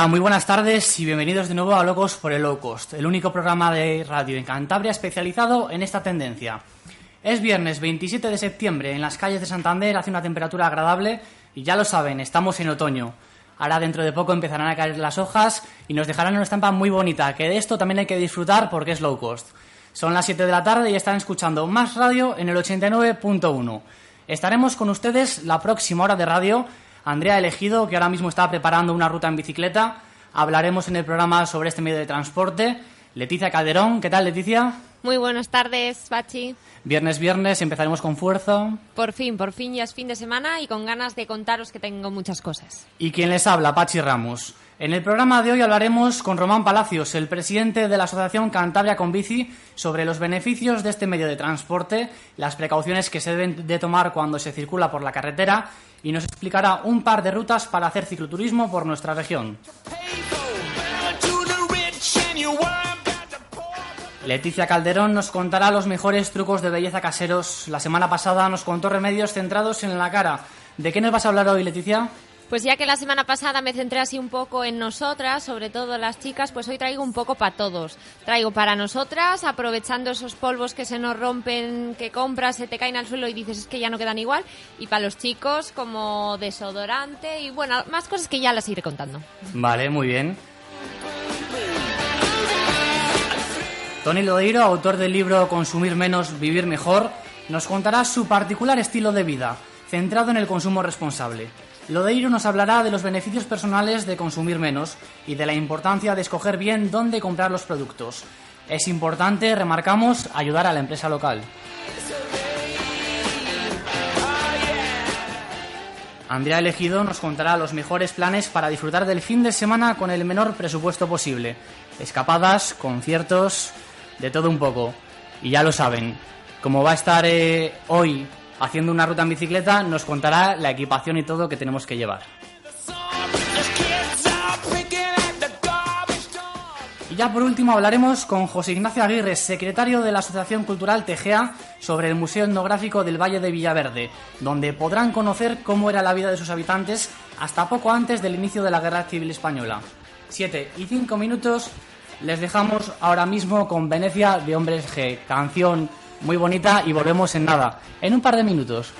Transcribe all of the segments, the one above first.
Hola, muy buenas tardes y bienvenidos de nuevo a Locos por el Low Cost, el único programa de radio en Cantabria especializado en esta tendencia. Es viernes 27 de septiembre, en las calles de Santander hace una temperatura agradable y ya lo saben, estamos en otoño. Ahora dentro de poco empezarán a caer las hojas y nos dejarán una estampa muy bonita, que de esto también hay que disfrutar porque es low cost. Son las 7 de la tarde y están escuchando más radio en el 89.1. Estaremos con ustedes la próxima hora de radio Andrea Elegido, que ahora mismo está preparando una ruta en bicicleta. Hablaremos en el programa sobre este medio de transporte. Leticia Calderón, ¿qué tal Leticia? Muy buenas tardes, Pachi. Viernes, viernes, empezaremos con fuerza. Por fin, por fin ya es fin de semana y con ganas de contaros que tengo muchas cosas. Y quien les habla, Pachi Ramos. En el programa de hoy hablaremos con Román Palacios, el presidente de la Asociación Cantabria con Bici, sobre los beneficios de este medio de transporte, las precauciones que se deben de tomar cuando se circula por la carretera y nos explicará un par de rutas para hacer cicloturismo por nuestra región. Leticia Calderón nos contará los mejores trucos de belleza caseros. La semana pasada nos contó remedios centrados en la cara. ¿De qué nos vas a hablar hoy, Leticia? Pues ya que la semana pasada me centré así un poco en nosotras, sobre todo las chicas, pues hoy traigo un poco para todos. Traigo para nosotras, aprovechando esos polvos que se nos rompen, que compras, se te caen al suelo y dices es que ya no quedan igual. Y para los chicos como desodorante y bueno, más cosas que ya las iré contando. Vale, muy bien. Tony Lodeiro, autor del libro Consumir menos, vivir mejor, nos contará su particular estilo de vida, centrado en el consumo responsable. Lodeiro nos hablará de los beneficios personales de consumir menos y de la importancia de escoger bien dónde comprar los productos. Es importante, remarcamos, ayudar a la empresa local. Andrea Elegido nos contará los mejores planes para disfrutar del fin de semana con el menor presupuesto posible. Escapadas, conciertos, de todo un poco. Y ya lo saben, como va a estar eh, hoy haciendo una ruta en bicicleta, nos contará la equipación y todo que tenemos que llevar. Y ya por último hablaremos con José Ignacio Aguirre, secretario de la Asociación Cultural Tegea, sobre el Museo Etnográfico del Valle de Villaverde, donde podrán conocer cómo era la vida de sus habitantes hasta poco antes del inicio de la Guerra Civil Española. Siete y cinco minutos les dejamos ahora mismo con Venecia de Hombres G, canción muy bonita y volvemos en nada, en un par de minutos.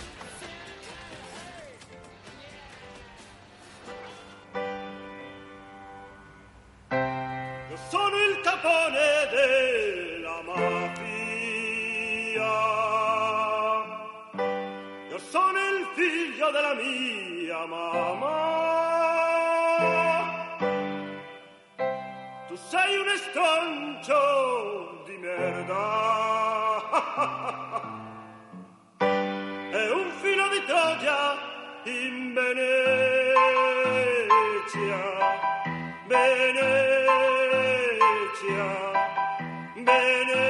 Sei un di merda. È un filo di Troia in Venezia. Venezia, Venezia,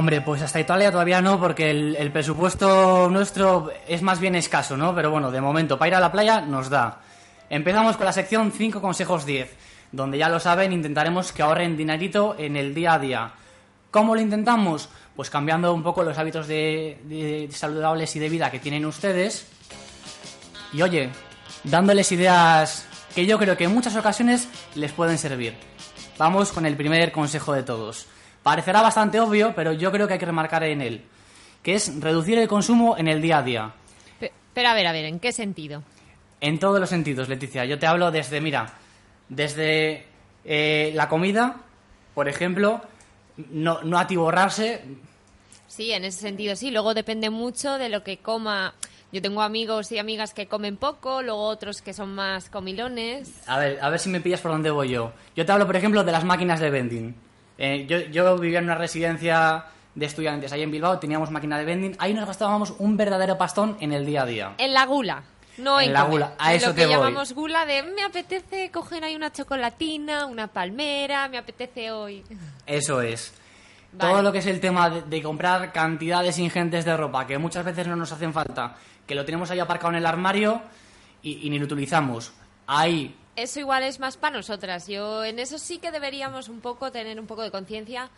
Hombre, pues hasta Italia todavía no, porque el, presupuesto nuestro es más bien escaso, ¿no? Pero bueno, de momento, para ir a la playa nos da. Empezamos con la sección 5 consejos 10, donde ya lo saben, intentaremos que ahorren dinerito en el día a día. ¿Cómo lo intentamos? Pues cambiando un poco los hábitos de saludables y de vida que tienen ustedes. Y oye, dándoles ideas que yo creo que en muchas ocasiones les pueden servir. Vamos con el primer consejo de todos. Parecerá bastante obvio, pero yo creo que hay que remarcar en él, que es reducir el consumo en el día a día. Pe- Pero a ver, a ver, ¿en qué sentido? En todos los sentidos, Leticia. Yo te hablo desde, mira, desde eh, la comida, por ejemplo, no, no atiborrarse. Sí, en ese sentido sí. Luego depende mucho de lo que coma. Yo tengo amigos y amigas que comen poco, luego otros que son más comilones. A ver, a ver si me pillas por dónde voy yo. Yo te hablo, por ejemplo, de las máquinas de vending. Eh, yo, yo vivía en una residencia de estudiantes ahí en Bilbao, teníamos máquina de vending. Ahí nos gastábamos un verdadero pastón en el día a día. En la gula. No en, en la comer. gula. A En eso lo te que voy. llamamos gula de me apetece coger ahí una chocolatina, una palmera, me apetece hoy. Eso es. Vale. Todo lo que es el tema de, de comprar cantidades ingentes de ropa, que muchas veces no nos hacen falta, que lo tenemos ahí aparcado en el armario y, y ni lo utilizamos. Ahí, Eso igual es más para nosotras. Yo en eso sí que deberíamos un poco tener un poco de conciencia,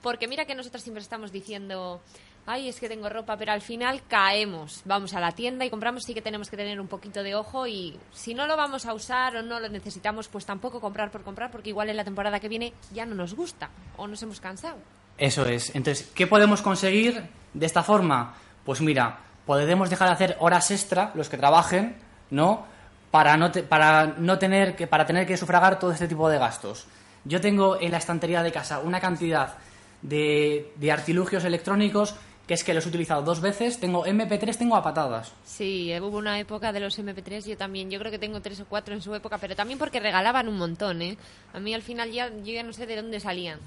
porque mira que nosotras siempre estamos diciendo, ay, es que tengo ropa, pero al final caemos. Vamos a la tienda y compramos, sí que tenemos que tener un poquito de ojo y si no lo vamos a usar o no lo necesitamos, pues tampoco comprar por comprar, porque igual en la temporada que viene ya no nos gusta o nos hemos cansado. eso es. Entonces, ¿qué podemos conseguir de esta forma? Pues mira, podemos dejar de hacer horas extra, los que trabajen, ¿no? Para no, te- para no tener que, para tener que sufragar todo este tipo de gastos. Yo tengo en la estantería de casa una cantidad de, de artilugios electrónicos que es que los he utilizado dos veces. Tengo MP3, tengo a patadas. Sí, hubo una época de los MP3, yo también, yo creo que tengo tres o cuatro en su época, pero también porque regalaban un montón, ¿eh? A mí al final ya, yo ya no sé de dónde salían.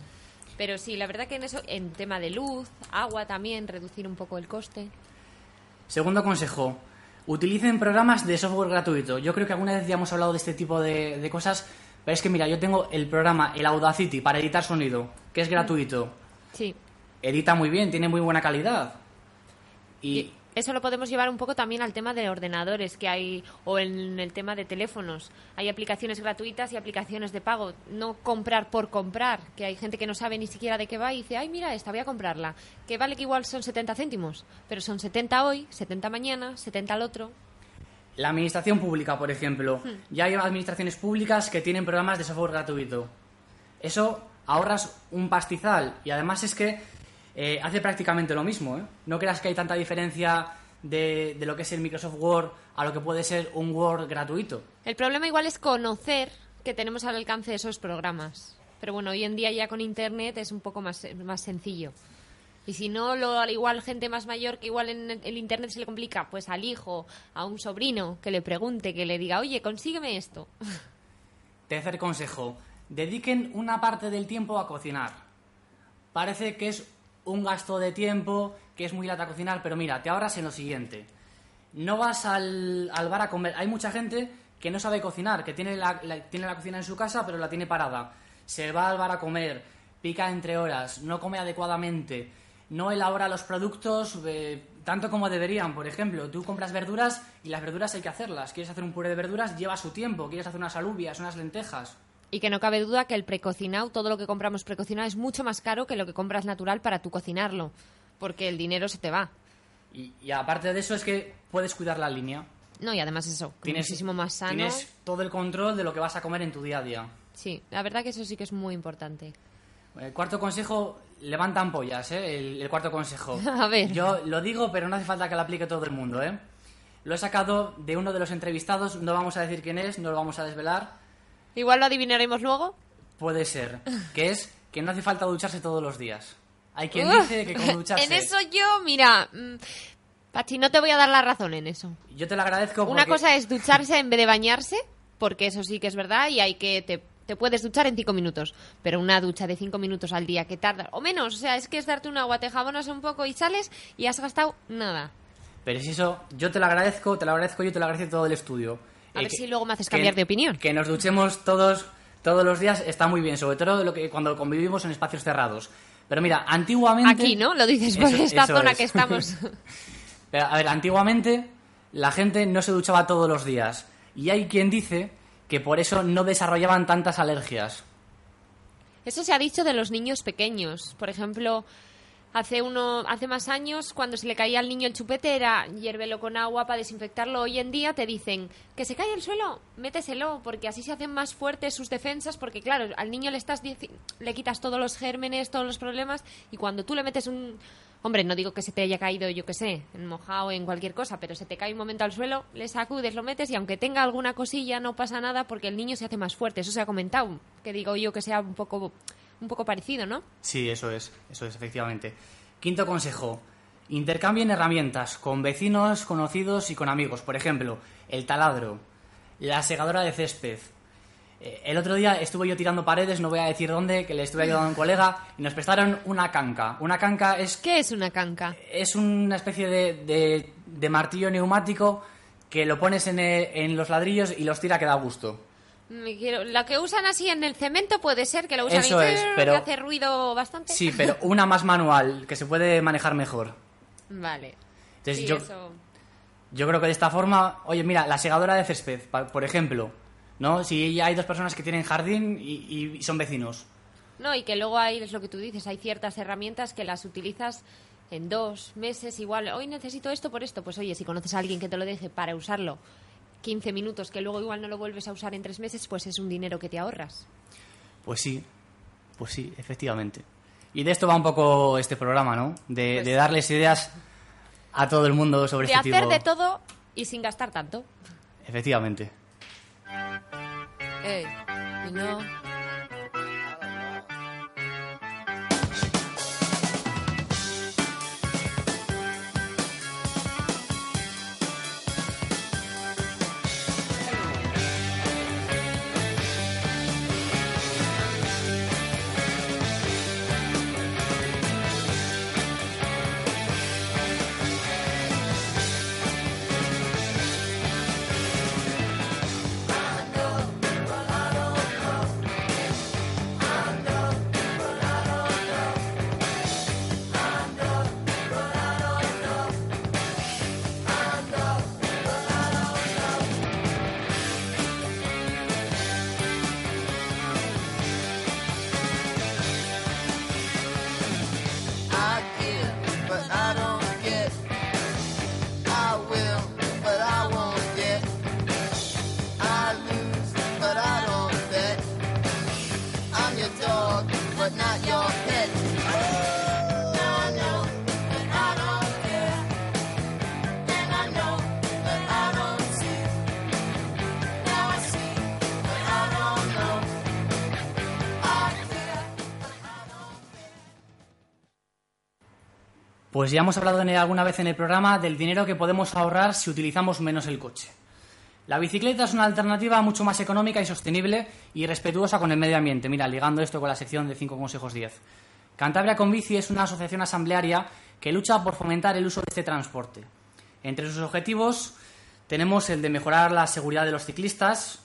Pero sí, la verdad que en eso, en tema de luz, agua también, reducir un poco el coste. Segundo consejo, utilicen programas de software gratuito. Yo creo que alguna vez ya hemos hablado de este tipo de, de cosas, pero es que mira, yo tengo el programa, el Audacity, para editar sonido, que es gratuito. Sí. Edita muy bien, tiene muy buena calidad. Y, Y eso lo podemos llevar un poco también al tema de ordenadores que hay, o en el tema de teléfonos. Hay aplicaciones gratuitas y aplicaciones de pago. No comprar por comprar, que hay gente que no sabe ni siquiera de qué va y dice, ay, mira, esta voy a comprarla. Que vale que igual son 70 céntimos, pero son 70 hoy, 70 mañana, 70 al otro. la administración pública, por ejemplo. Ya hay administraciones públicas que tienen programas de software gratuito. Eso ahorras un pastizal. Y además es que eh, hace prácticamente lo mismo. ¿eh? No creas que hay tanta diferencia de, de lo que es el Microsoft Word a lo que puede ser un Word gratuito. El problema igual es conocer que tenemos al alcance de esos programas. Pero bueno, hoy en día ya con Internet es un poco más, más sencillo. Y si no, lo, al igual gente más mayor que igual en el Internet se le complica, pues al hijo, a un sobrino, que le pregunte, que le diga, oye, consígueme esto. Tercer consejo, dediquen una parte del tiempo a cocinar. Parece que es un gasto de tiempo, que es muy lata cocinar, pero mira, te ahorras en lo siguiente. No vas al, al bar a comer. Hay mucha gente que no sabe cocinar, que tiene la, tiene la cocina en su casa, pero la tiene parada. Se va al bar a comer, pica entre horas, no come adecuadamente, no elabora los productos eh, tanto como deberían. Por ejemplo, tú compras verduras y las verduras hay que hacerlas. Quieres hacer un puré de verduras, lleva su tiempo. Quieres hacer unas alubias, unas lentejas. Y que no cabe duda que el precocinado, todo lo que compramos precocinado es mucho más caro que lo que compras natural para tú cocinarlo. Porque el dinero se te va. Y, y aparte de eso es que puedes cuidar la línea. No, y además eso, Tienes, muchísimo más sano. Tienes todo el control de lo que vas a comer en tu día a día. Sí, la verdad que eso sí que es muy importante. El cuarto consejo, levanta ampollas, ¿eh? El, el cuarto consejo. A ver. Yo lo digo, pero no hace falta que lo aplique todo el mundo, ¿eh? Lo he sacado de uno de los entrevistados, no vamos a decir quién es, no lo vamos a desvelar. Igual lo adivinaremos luego. Puede ser, que es que no hace falta ducharse todos los días. Hay quien Uf, dice que con ducharse... En eso yo, mira, mm, Pachi, no te voy a dar la razón en eso. Yo te lo agradezco Una cosa es ducharse en vez de bañarse, porque eso sí que es verdad y hay que te, te puedes duchar en cinco minutos, pero una ducha de cinco minutos al día que tarda o menos, o sea, es que es darte un agua, te jabonas un poco y sales y has gastado nada. Pero si eso, yo te lo agradezco, te lo agradezco yo, te lo agradece todo el estudio. A ver que- si luego me haces que- cambiar de opinión. Que nos duchemos todos, todos los días está muy bien, sobre todo lo que, cuando convivimos en espacios cerrados. Pero mira, antiguamente... Aquí, ¿no? Lo dices por Eso- esta eso zona es. que estamos. Pero, a ver, antiguamente la gente no se duchaba todos los días. Y hay quien dice que por eso no desarrollaban tantas alergias. Eso se ha dicho de los niños pequeños. Por ejemplo, hace uno, hace más años, cuando se le caía al niño el chupete, era hiérvelo con agua para desinfectarlo. Hoy en día te dicen que se cae el suelo, méteselo, porque así se hacen más fuertes sus defensas, porque claro, al niño le estás le quitas todos los gérmenes, todos los problemas, y cuando tú le metes un Hombre, no digo que se te haya caído, yo qué sé, en mojado, en cualquier cosa, pero se te cae un momento al suelo, le sacudes, lo metes y aunque tenga alguna cosilla no pasa nada porque el niño se hace más fuerte. Eso se ha comentado, que digo yo que sea un poco, un poco parecido, ¿no? Sí, eso es, eso es, efectivamente. Quinto consejo. Intercambien herramientas con vecinos, conocidos y con amigos. Por ejemplo, el taladro, la segadora de césped. Eh, El otro día estuve yo tirando paredes, no voy a decir dónde, que le estuve ayudando a un colega y nos prestaron una canca. Una canca es ¿Qué es una canca? es una especie de, de- de martillo neumático que lo pones en, el- en los ladrillos y los tira que da gusto. Quiero- La que usan así en el cemento puede ser que lo usan Eso y es, pero- que hace ruido bastante. Sí, pero una más manual, que se puede manejar mejor. Vale. Entonces Sí, yo, eso. yo creo que de esta forma, oye, mira, la segadora de césped, por ejemplo, ¿no? Si hay dos personas que tienen jardín y, y son vecinos. No, y que luego hay, es lo que tú dices, hay ciertas herramientas que las utilizas en dos meses igual. Hoy necesito esto por esto. Pues oye, si conoces a alguien que te lo deje para usarlo 15 minutos, que luego igual no lo vuelves a usar en tres meses, pues es un dinero que te ahorras. Pues sí, pues sí, efectivamente. Y de esto va un poco este programa, ¿no? De, Pues de darles ideas a todo el mundo sobre De este hacer tipo. de todo y sin gastar tanto. Efectivamente. Ey, y no. Pues ya hemos hablado alguna vez en el programa del dinero que podemos ahorrar si utilizamos menos el coche. La bicicleta es una alternativa mucho más económica y sostenible y respetuosa con el medio ambiente. Mira, ligando esto con la sección de 5 consejos 10. Cantabria con Bici es una asociación asamblearia que lucha por fomentar el uso de este transporte. Entre sus objetivos tenemos el de mejorar la seguridad de los ciclistas,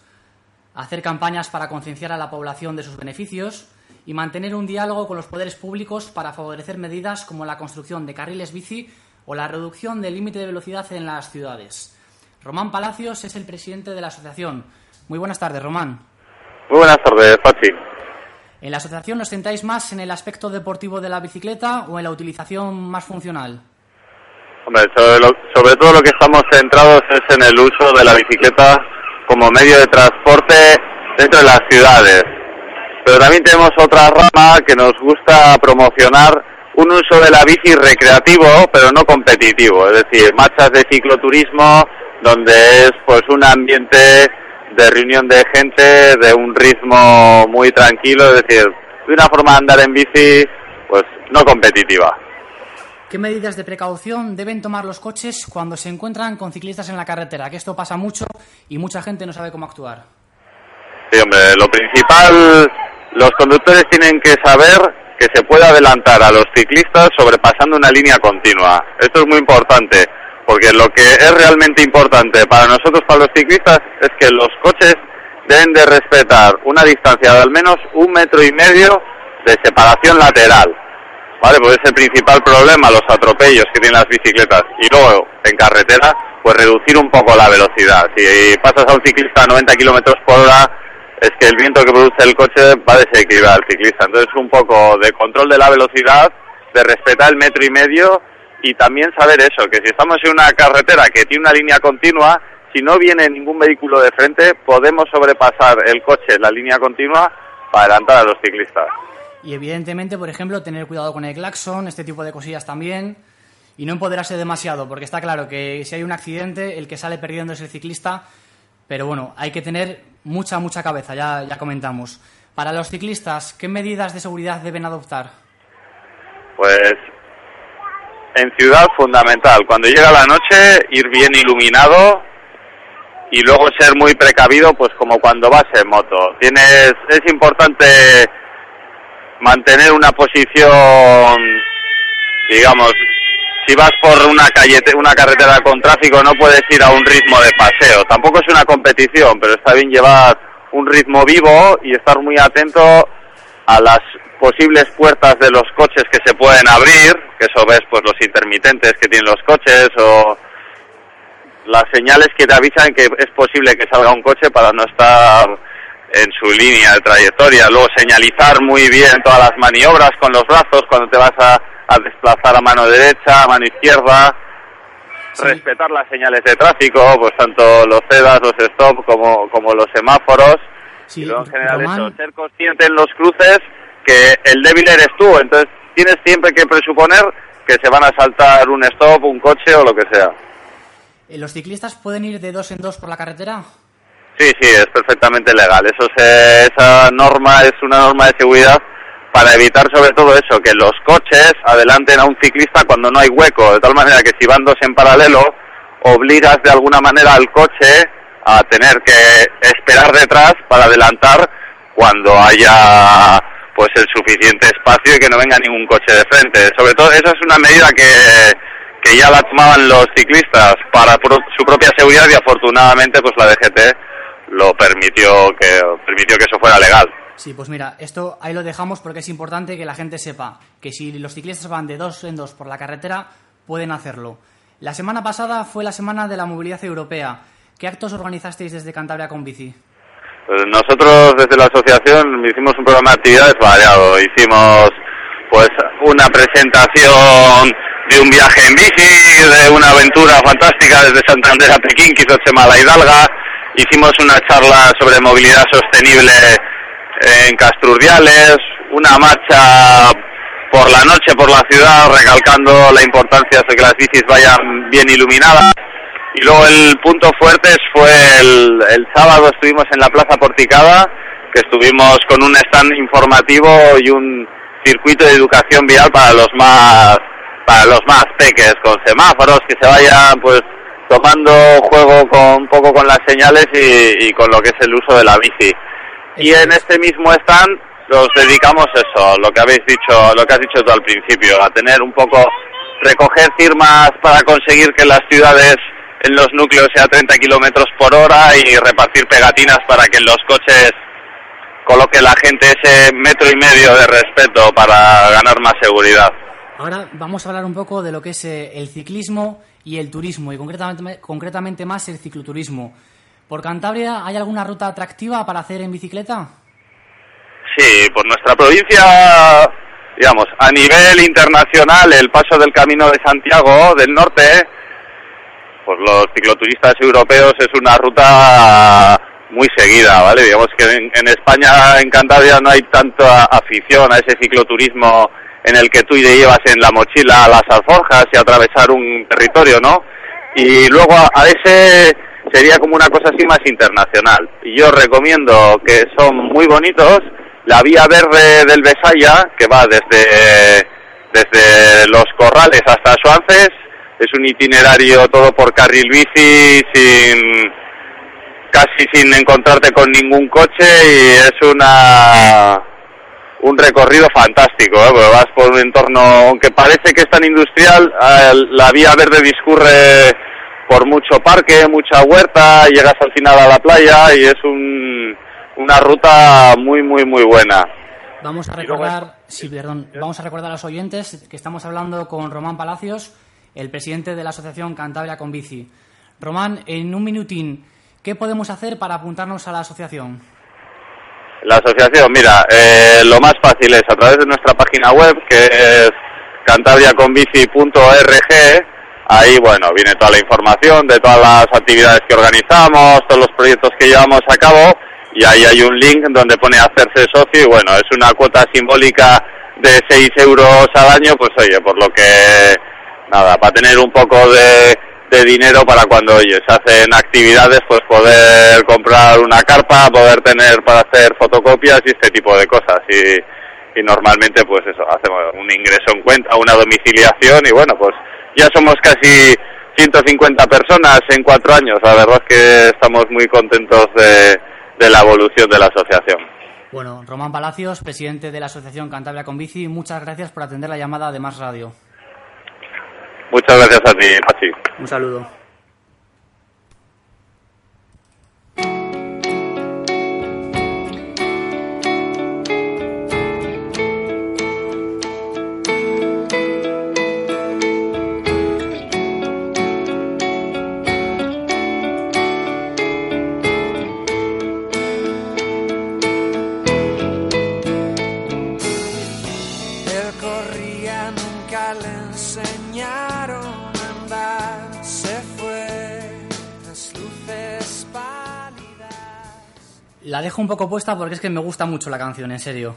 hacer campañas para concienciar a la población de sus beneficios y mantener un diálogo con los poderes públicos para favorecer medidas como la construcción de carriles bici o la reducción del límite de velocidad en las ciudades. Román Palacios es el presidente de la asociación. Muy buenas tardes, Román. Muy buenas tardes, Pachi. ¿En la asociación os centráis más en el aspecto deportivo de la bicicleta o en la utilización más funcional? Hombre, sobre, lo- sobre todo lo que estamos centrados es en el uso de la bicicleta como medio de transporte dentro de las ciudades. Pero también tenemos otra rama que nos gusta promocionar un uso de la bici recreativo, pero no competitivo. Es decir, marchas de cicloturismo donde es pues un ambiente de reunión de gente, de un ritmo muy tranquilo, es decir, de una forma de andar en bici pues no competitiva. ¿Qué medidas de precaución deben tomar los coches cuando se encuentran con ciclistas en la carretera? Que esto pasa mucho y mucha gente no sabe cómo actuar. Sí, hombre, lo principal, los conductores tienen que saber que se puede adelantar a los ciclistas sobrepasando una línea continua. Esto es muy importante, porque lo que es realmente importante para nosotros, para los ciclistas, es que los coches deben de respetar una distancia de al menos un metro y medio de separación lateral. ¿Vale? Pues es el principal problema, los atropellos que tienen las bicicletas. Y luego, en carretera, pues reducir un poco la velocidad. Si pasas a un ciclista a 90 kilómetros por hora, es que el viento que produce el coche va a desequilibrar al ciclista. Entonces, un poco de control de la velocidad, de respetar el metro y medio y también saber eso, que si estamos en una carretera que tiene una línea continua, si no viene ningún vehículo de frente, podemos sobrepasar el coche en la línea continua para adelantar a los ciclistas. Y evidentemente, por ejemplo, tener cuidado con el claxon, este tipo de cosillas también. Y no empoderarse demasiado, porque está claro que si hay un accidente, el que sale perdiendo es el ciclista. Pero bueno, hay que tener mucha, mucha cabeza, ya, ya comentamos. Para los ciclistas, ¿qué medidas de seguridad deben adoptar? Pues en ciudad fundamental, cuando llega la noche ir bien iluminado y luego ser muy precavido pues como cuando vas en moto. Tienes es importante mantener una posición digamos si vas por una calle, una carretera con tráfico, no puedes ir a un ritmo de paseo. Tampoco es una competición, pero está bien llevar un ritmo vivo y estar muy atento a las posibles puertas de los coches que se pueden abrir, que eso ves pues los intermitentes que tienen los coches o las señales que te avisan que es posible que salga un coche para no estar en su línea de trayectoria. Luego señalizar muy bien todas las maniobras con los brazos cuando te vas a, a desplazar a mano derecha, a mano izquierda. Sí. Respetar las señales de tráfico, pues tanto los CEDAS, los stop como, como los semáforos. Sí, y luego en general Román, eso, ser consciente en los cruces que el débil eres tú. Entonces tienes siempre que presuponer que se van a saltar un stop, un coche o lo que sea. eh, ¿los ciclistas pueden ir de dos en dos por la carretera? Sí, sí, es perfectamente legal. Eso se- esa norma es una norma de seguridad para evitar sobre todo eso, que los coches adelanten a un ciclista cuando no hay hueco, de tal manera que si van dos en paralelo, obligas de alguna manera al coche a tener que esperar detrás para adelantar cuando haya pues el suficiente espacio y que no venga ningún coche de frente. Sobre todo, esa es una medida que, que ya la tomaban los ciclistas para su propia seguridad y afortunadamente pues la DGT lo permitió que permitió que eso fuera legal. Sí, pues mira, esto ahí lo dejamos porque es importante que la gente sepa que si los ciclistas van de dos en dos por la carretera, pueden hacerlo. La semana pasada fue la Semana de la Movilidad Europea. ¿Qué actos organizasteis desde Cantabria con Bici? Pues nosotros desde la asociación hicimos un programa de actividades variado. Hicimos pues una presentación de un viaje en bici, de una aventura fantástica desde Santander a Pekín que hizo Chema La Hidalga. Hicimos una charla sobre movilidad sostenible en Castrurdiales, una marcha por la noche por la ciudad recalcando la importancia de que las bicis vayan bien iluminadas. Y luego el punto fuerte fue el, el sábado estuvimos en la Plaza Porticada, que estuvimos con un stand informativo y un circuito de educación vial para los más para los más peques, con semáforos que se vayan pues tomando juego con un poco con las señales y, y con lo que es el uso de la bici. Y en este mismo stand nos dedicamos eso, lo que habéis dicho, lo que has dicho tú al principio, a tener un poco recoger firmas para conseguir que las ciudades en los núcleos sea 30 kilómetros por hora y repartir pegatinas para que en los coches coloque la gente ese metro y medio de respeto para ganar más seguridad. Ahora vamos a hablar un poco de lo que es eh, el ciclismo y el turismo, y concretamente, concretamente más el cicloturismo. ¿Por Cantabria hay alguna ruta atractiva para hacer en bicicleta? Sí, por nuestra provincia, digamos, a nivel internacional, el paso del Camino de Santiago del Norte, pues los cicloturistas europeos es una ruta muy seguida, ¿vale? Digamos que en, España, en Cantabria, no hay tanta afición a ese cicloturismo en el que tú te llevas en la mochila a las alforjas y atravesar un territorio, ¿no? Y luego a ese sería como una cosa así más internacional. Y yo recomiendo que son muy bonitos la vía verde del Besaya, que va desde, desde los corrales hasta Suances, es un itinerario todo por carril bici, sin casi sin encontrarte con ningún coche y es una un recorrido fantástico, ¿eh? porque vas por un entorno, aunque parece que es tan industrial, eh, la vía verde discurre por mucho parque, mucha huerta, llegas al final a la playa y es un, una ruta muy, muy, muy buena. Vamos a recordar, sí, perdón, vamos a recordar a los oyentes que estamos hablando con Román Palacios, el presidente de la Asociación Cantabria con Bici. Román, en un minutín, ¿qué podemos hacer para apuntarnos a la asociación? La asociación, mira, eh, lo más fácil es a través de nuestra página web, que es cantabriaconbici.org. Ahí, bueno, viene toda la información de todas las actividades que organizamos, todos los proyectos que llevamos a cabo, y ahí hay un link donde pone hacerse socio, y bueno, es una cuota simbólica de 6 euros al año, pues oye, por lo que, nada, para tener un poco de, de dinero para cuando, oye, se hacen actividades, pues poder comprar una carpa, poder tener para hacer fotocopias y este tipo de cosas. Y, y normalmente, pues eso, hacemos un ingreso en cuenta, una domiciliación y bueno, pues ya somos casi 150 personas en cuatro años. La verdad es que estamos muy contentos de, de la evolución de la asociación. Bueno, Román Palacios, presidente de la Asociación Cantabria con Bici, muchas gracias por atender la llamada de Más Radio. Muchas gracias a ti, Pachi. Un saludo. La dejo un poco puesta porque es que me gusta mucho la canción, en serio.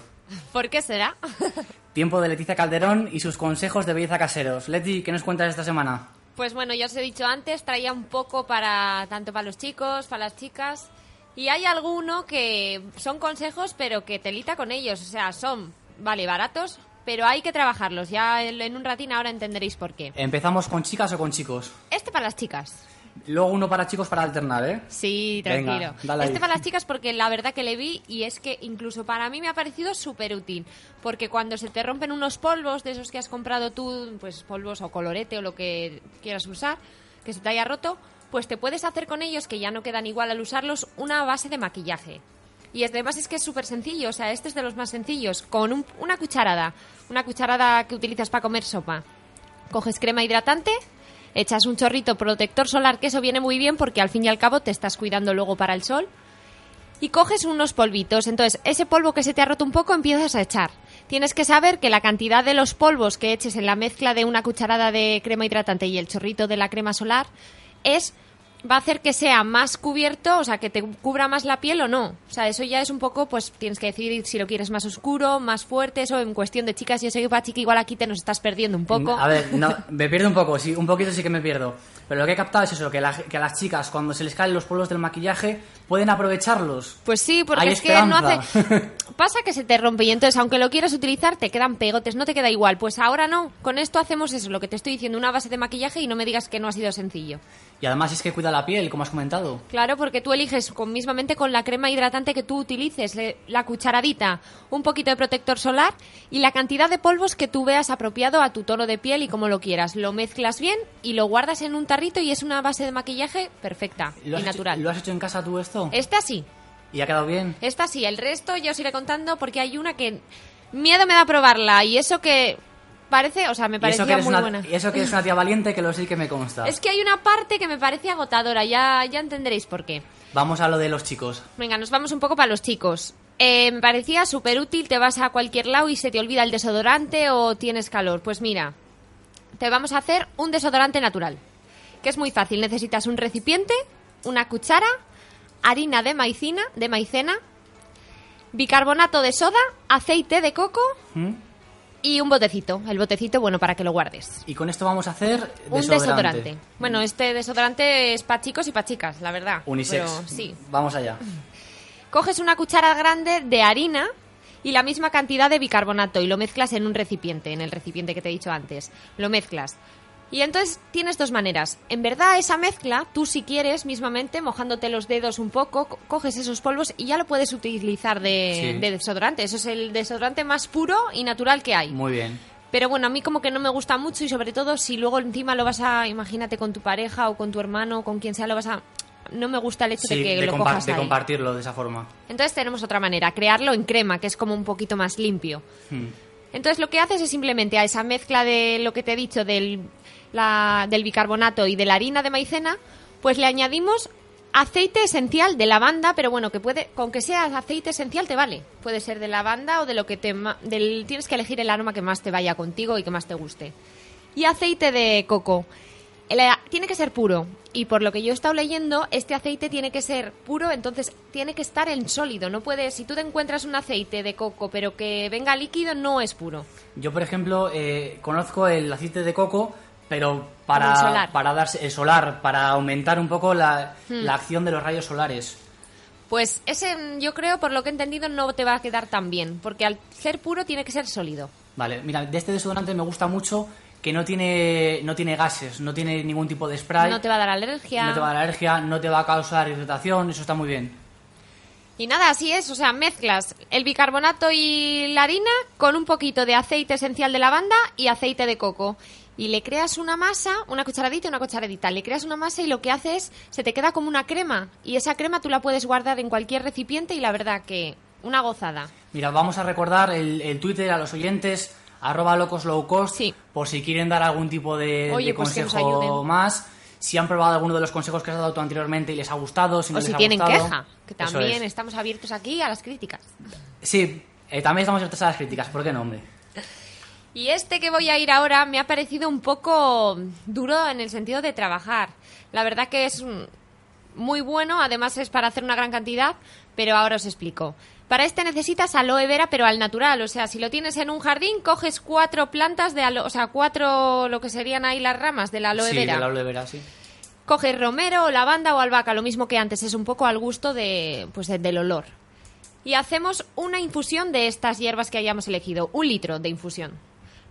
¿Por qué será? Tiempo de Leticia Calderón y sus consejos de belleza caseros. Leti, ¿qué nos cuentas esta semana? Pues bueno, ya os he dicho antes, traía un poco para tanto para los chicos, para las chicas. Y hay alguno que son consejos, pero que telita con ellos. O sea, son, vale, baratos, pero hay que trabajarlos. Ya en en un ratín ahora entenderéis por qué. ¿Empezamos con chicas o con chicos? Este para las chicas. Luego uno para chicos para alternar, ¿eh? Sí, tranquilo. este para las chicas porque la verdad que le vi y es que incluso para mí me ha parecido súper útil. Porque cuando se te rompen unos polvos de esos que has comprado tú, pues polvos o colorete o lo que quieras usar, que se te haya roto, pues te puedes hacer con ellos, que ya no quedan igual al usarlos, una base de maquillaje. Y además es que es súper sencillo, o sea, este es de los más sencillos. Con un- una cucharada, una cucharada que utilizas para comer sopa. Coges crema hidratante, echas un chorrito protector solar, que eso viene muy bien porque al fin y al cabo te estás cuidando luego para el sol. Y coges unos polvitos. Entonces, ese polvo que se te ha roto un poco empiezas a echar. Tienes que saber que la cantidad de los polvos que eches en la mezcla de una cucharada de crema hidratante y el chorrito de la crema solar es va a hacer que sea más cubierto, o sea, que te cubra más la piel o no. O sea, eso ya es un poco, pues tienes que decidir si lo quieres más oscuro, más fuerte, eso en cuestión de chicas. Yo sé que para chica igual aquí te nos estás perdiendo un poco. A ver, no, me pierdo un poco, sí, un poquito sí que me pierdo. Pero lo que he captado es eso, que, la- que a las chicas cuando se les caen los polvos del maquillaje pueden aprovecharlos. Pues sí, porque Hay es que no hace. Pasa que se te rompe y entonces, aunque lo quieras utilizar, te quedan pegotes, no te queda igual. Pues ahora no. Con esto hacemos eso, lo que te estoy diciendo, una base de maquillaje y no me digas que no ha sido sencillo. Y además es que cuida la piel, como has comentado. Claro, porque tú eliges con, mismamente con la crema hidratante que tú utilices, le- la cucharadita, un poquito de protector solar y la cantidad de polvos que tú veas apropiado a tu tono de piel y como lo quieras. Lo mezclas bien y lo guardas en un tarrito y es una base de maquillaje perfecta ¿Lo y hecho, natural. ¿Lo has hecho en casa tú esto? Esta sí. ¿Y ha quedado bien? Esta sí, el resto ya os iré contando porque hay una que miedo me da probarla y eso que parece, o sea, me parecía muy una, buena. y eso que eres una tía valiente, que lo sí que me consta. Es que hay una parte que me parece agotadora, ya, ya entenderéis por qué. Vamos a lo de los chicos. Venga, nos vamos un poco para los chicos. Eh, me parecía súper útil, te vas a cualquier lado y se te olvida el desodorante o tienes calor. Pues mira, te vamos a hacer un desodorante natural, que es muy fácil. Necesitas un recipiente, una cuchara, harina de maicina, de maicena, bicarbonato de soda, aceite de coco ¿Mm? y un botecito. El botecito, bueno, para que lo guardes. Y con esto vamos a hacer Un desodorante. Bueno, este desodorante es para chicos y para chicas, la verdad. Unisex. Pero sí. Vamos allá. Coges una cuchara grande de harina y la misma cantidad de bicarbonato y lo mezclas en un recipiente, en el recipiente que te he dicho antes. Lo mezclas. Y entonces tienes dos maneras. En verdad, esa mezcla, tú si quieres, mismamente, mojándote los dedos un poco, co- coges esos polvos y ya lo puedes utilizar de, Sí. de desodorante. Eso es el desodorante más puro y natural que hay. Muy bien. Pero bueno, a mí como que no me gusta mucho y sobre todo si luego encima lo vas a, imagínate con tu pareja o con tu hermano o con quien sea, lo vas a... No me gusta el hecho Sí, de que de, lo cojas de ahí. compartirlo de esa forma. Entonces tenemos otra manera, crearlo en crema, que es como un poquito más limpio. Hmm. Entonces lo que haces es simplemente a esa mezcla de lo que te he dicho del, la- del bicarbonato y de la harina de maicena, pues le añadimos aceite esencial de lavanda, pero bueno, que puede, con que sea aceite esencial te vale. Puede ser de lavanda o de lo que te del tienes que elegir el aroma que más te vaya contigo y que más te guste. Y aceite de coco. El- tiene que ser puro. Y por lo que yo he estado leyendo, este aceite tiene que ser puro, entonces tiene que estar en sólido. No puedes, si tú te encuentras un aceite de coco, pero que venga líquido, no es puro. Yo, por ejemplo, eh, conozco el aceite de coco, pero para, para darse el solar, para aumentar un poco la, Hmm. la acción de los rayos solares. Pues ese, yo creo, por lo que he entendido, no te va a quedar tan bien, porque al ser puro tiene que ser sólido. Vale, mira, de este desodorante me gusta mucho que no tiene, no tiene gases, no tiene ningún tipo de spray. No te va a dar alergia. no te va a dar alergia, no te va a causar irritación, eso está muy bien. Y nada, así es, o sea, mezclas el bicarbonato y la harina con un poquito de aceite esencial de lavanda y aceite de coco. Y le creas una masa, una cucharadita y una cucharadita. Le creas una masa y lo que hace es, se te queda como una crema. Y esa crema tú la puedes guardar en cualquier recipiente y la verdad que una gozada. Mira, vamos a recordar el, el Twitter a los oyentes, arroba locos low cost, Sí. por si quieren dar algún tipo de, Oye, de pues consejo más. Si han probado alguno de los consejos que has dado tú anteriormente y les ha gustado, si no o les si ha tienen gustado. queja, que también es. estamos abiertos aquí a las críticas. Sí, eh, también estamos abiertos a las críticas, ¿por qué no, hombre? Y este que voy a ir ahora me ha parecido un poco duro en el sentido de trabajar. La verdad que es muy bueno, además es para hacer una gran cantidad, pero ahora os explico. Para este necesitas aloe vera, pero al natural. O sea, si lo tienes en un jardín, coges cuatro plantas de aloe, o sea, cuatro, lo que serían ahí las ramas de la aloe sí, vera. de la aloe vera, sí. Coges romero, lavanda o albahaca, lo mismo que antes, es un poco al gusto de, pues, de- del olor. Y hacemos una infusión de estas hierbas que hayamos elegido, un litro de infusión.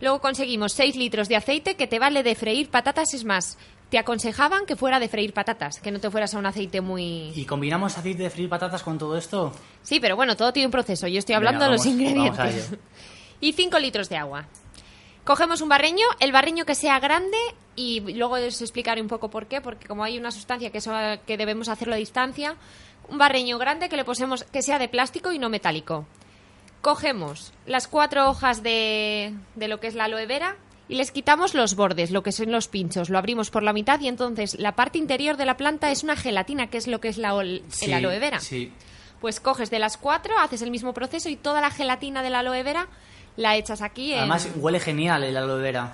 Luego conseguimos 6 litros de aceite que te vale de freír patatas, es más, te aconsejaban que fuera de freír patatas, que no te fueras a un aceite muy... ¿Y combinamos aceite de freír patatas con todo esto? Sí, pero bueno, todo tiene un proceso, yo estoy Venga, hablando de los ingredientes. y 5 litros de agua. Cogemos un barreño, el barreño que sea grande y luego os explicaré un poco por qué, porque como hay una sustancia que, eso, que debemos hacerlo a distancia, un barreño grande que le posemos que sea de plástico y no metálico. Cogemos las cuatro hojas de, de lo que es la aloe vera y les quitamos los bordes, lo que son los pinchos, lo abrimos por la mitad y entonces la parte interior de la planta es una gelatina, que es lo que es la, ol- Sí, el aloe vera. Sí. Pues coges de las cuatro, haces el mismo proceso y toda la gelatina de la aloe vera la echas aquí en... Además, huele genial el aloe vera.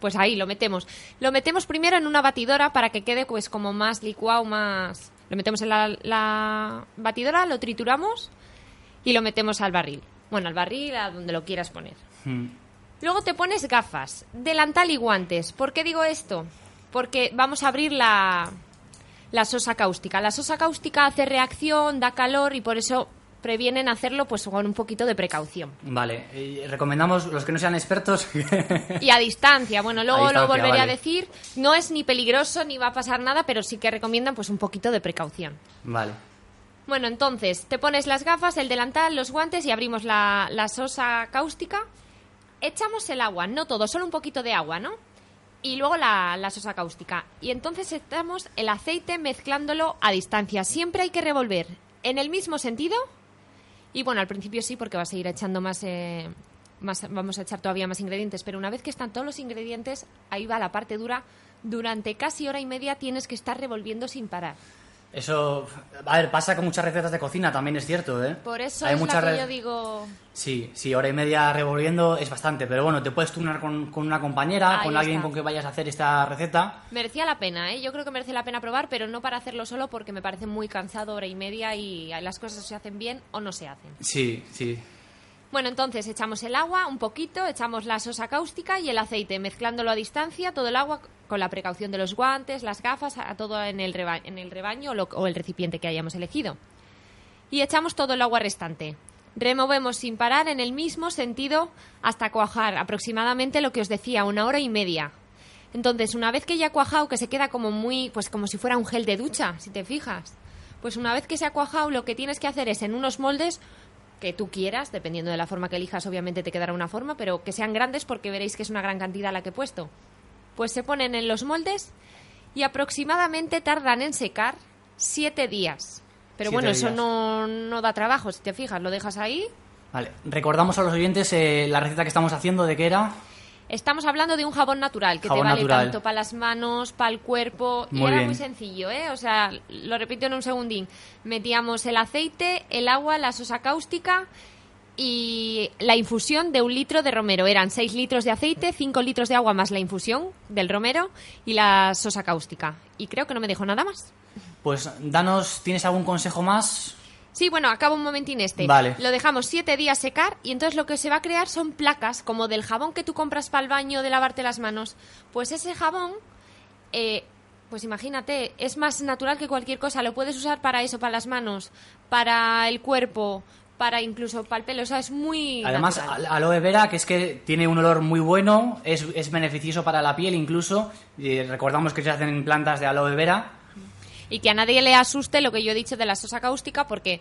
Pues ahí lo metemos. Lo metemos primero en una batidora para que quede pues como más licuado, más... Lo metemos en la, la batidora, lo trituramos y lo metemos al barril. Bueno, al barril, a donde lo quieras poner. Mm. Luego te pones gafas, delantal y guantes. ¿Por qué digo esto? Porque vamos a abrir la, la sosa cáustica. La sosa cáustica hace reacción, da calor y por eso previenen hacerlo pues con un poquito de precaución. Vale, eh, recomendamos los que no sean expertos. Y a distancia, bueno, luego distancia, lo volveré a vale. decir, no es ni peligroso ni va a pasar nada, pero sí que recomiendan pues un poquito de precaución. vale. Bueno, entonces, te pones las gafas, el delantal, los guantes y abrimos la, la sosa cáustica. Echamos el agua, no todo, solo un poquito de agua, ¿no? Y luego la, la sosa cáustica. Y entonces echamos el aceite mezclándolo a distancia. Siempre hay que revolver en el mismo sentido. Y bueno, al principio sí, porque vas a ir echando más, eh, más. Vamos a echar todavía más ingredientes. Pero una vez que están todos los ingredientes, ahí va la parte dura. Durante casi hora y media tienes que estar revolviendo sin parar. Eso, a ver, pasa con muchas recetas de cocina, también es cierto, ¿eh? Por eso Hay es muchas la que re- yo digo. Sí, sí, hora y media revolviendo es bastante, pero bueno, te puedes turnar con, con una compañera, Ahí con alguien está. con que vayas a hacer esta receta. Merecía la pena, ¿eh? Yo creo que merece la pena probar, pero no para hacerlo solo porque me parece muy cansado hora y media y las cosas se hacen bien o no se hacen. Sí, sí. Bueno, entonces echamos el agua un poquito, echamos la sosa cáustica y el aceite, mezclándolo a distancia, todo el agua con la precaución de los guantes, las gafas, a todo en el, rebaño o el recipiente que hayamos elegido. Y echamos todo el agua restante. Removemos sin parar en el mismo sentido hasta cuajar, aproximadamente lo que os decía, una hora y media. Entonces, una vez que ya ha cuajado, que se queda como muy, pues como si fuera un gel de ducha, si te fijas. Pues una vez que se ha cuajado, lo que tienes que hacer es en unos moldes que tú quieras, dependiendo de la forma que elijas, obviamente te quedará una forma, pero que sean grandes porque veréis que es una gran cantidad la que he puesto. Pues se ponen en los moldes y aproximadamente tardan en secar siete días. Pero Siete bueno, eso no, no da trabajo, si te fijas, lo dejas ahí. Vale, recordamos a los oyentes eh, la receta que estamos haciendo de qué era. Estamos hablando de un jabón natural que Jabón te vale natural. tanto para las manos, para el cuerpo. y Muy era bien. muy sencillo, ¿eh? O sea, lo repito en un segundín. Metíamos el aceite, el agua, la sosa cáustica y la infusión de un litro de romero. Eran 6 litros de aceite, 5 litros de agua más la infusión del romero y la sosa cáustica. Y creo que no me dejo nada más. Pues danos, ¿tienes algún consejo más? Sí, bueno, acabo un momentín este. Vale. Lo dejamos siete días secar y entonces lo que se va a crear son placas, como del jabón que tú compras para el baño de lavarte las manos. Pues ese jabón, eh, pues imagínate, es más natural que cualquier cosa. Lo puedes usar para eso, para las manos, para el cuerpo, para incluso para el pelo. O sea, es muy. Además, natural. aloe vera, que es que tiene un olor muy bueno, es, es beneficioso para la piel incluso. Y recordamos que se hacen plantas de aloe vera. Y que a nadie le asuste lo que yo he dicho de la sosa cáustica, porque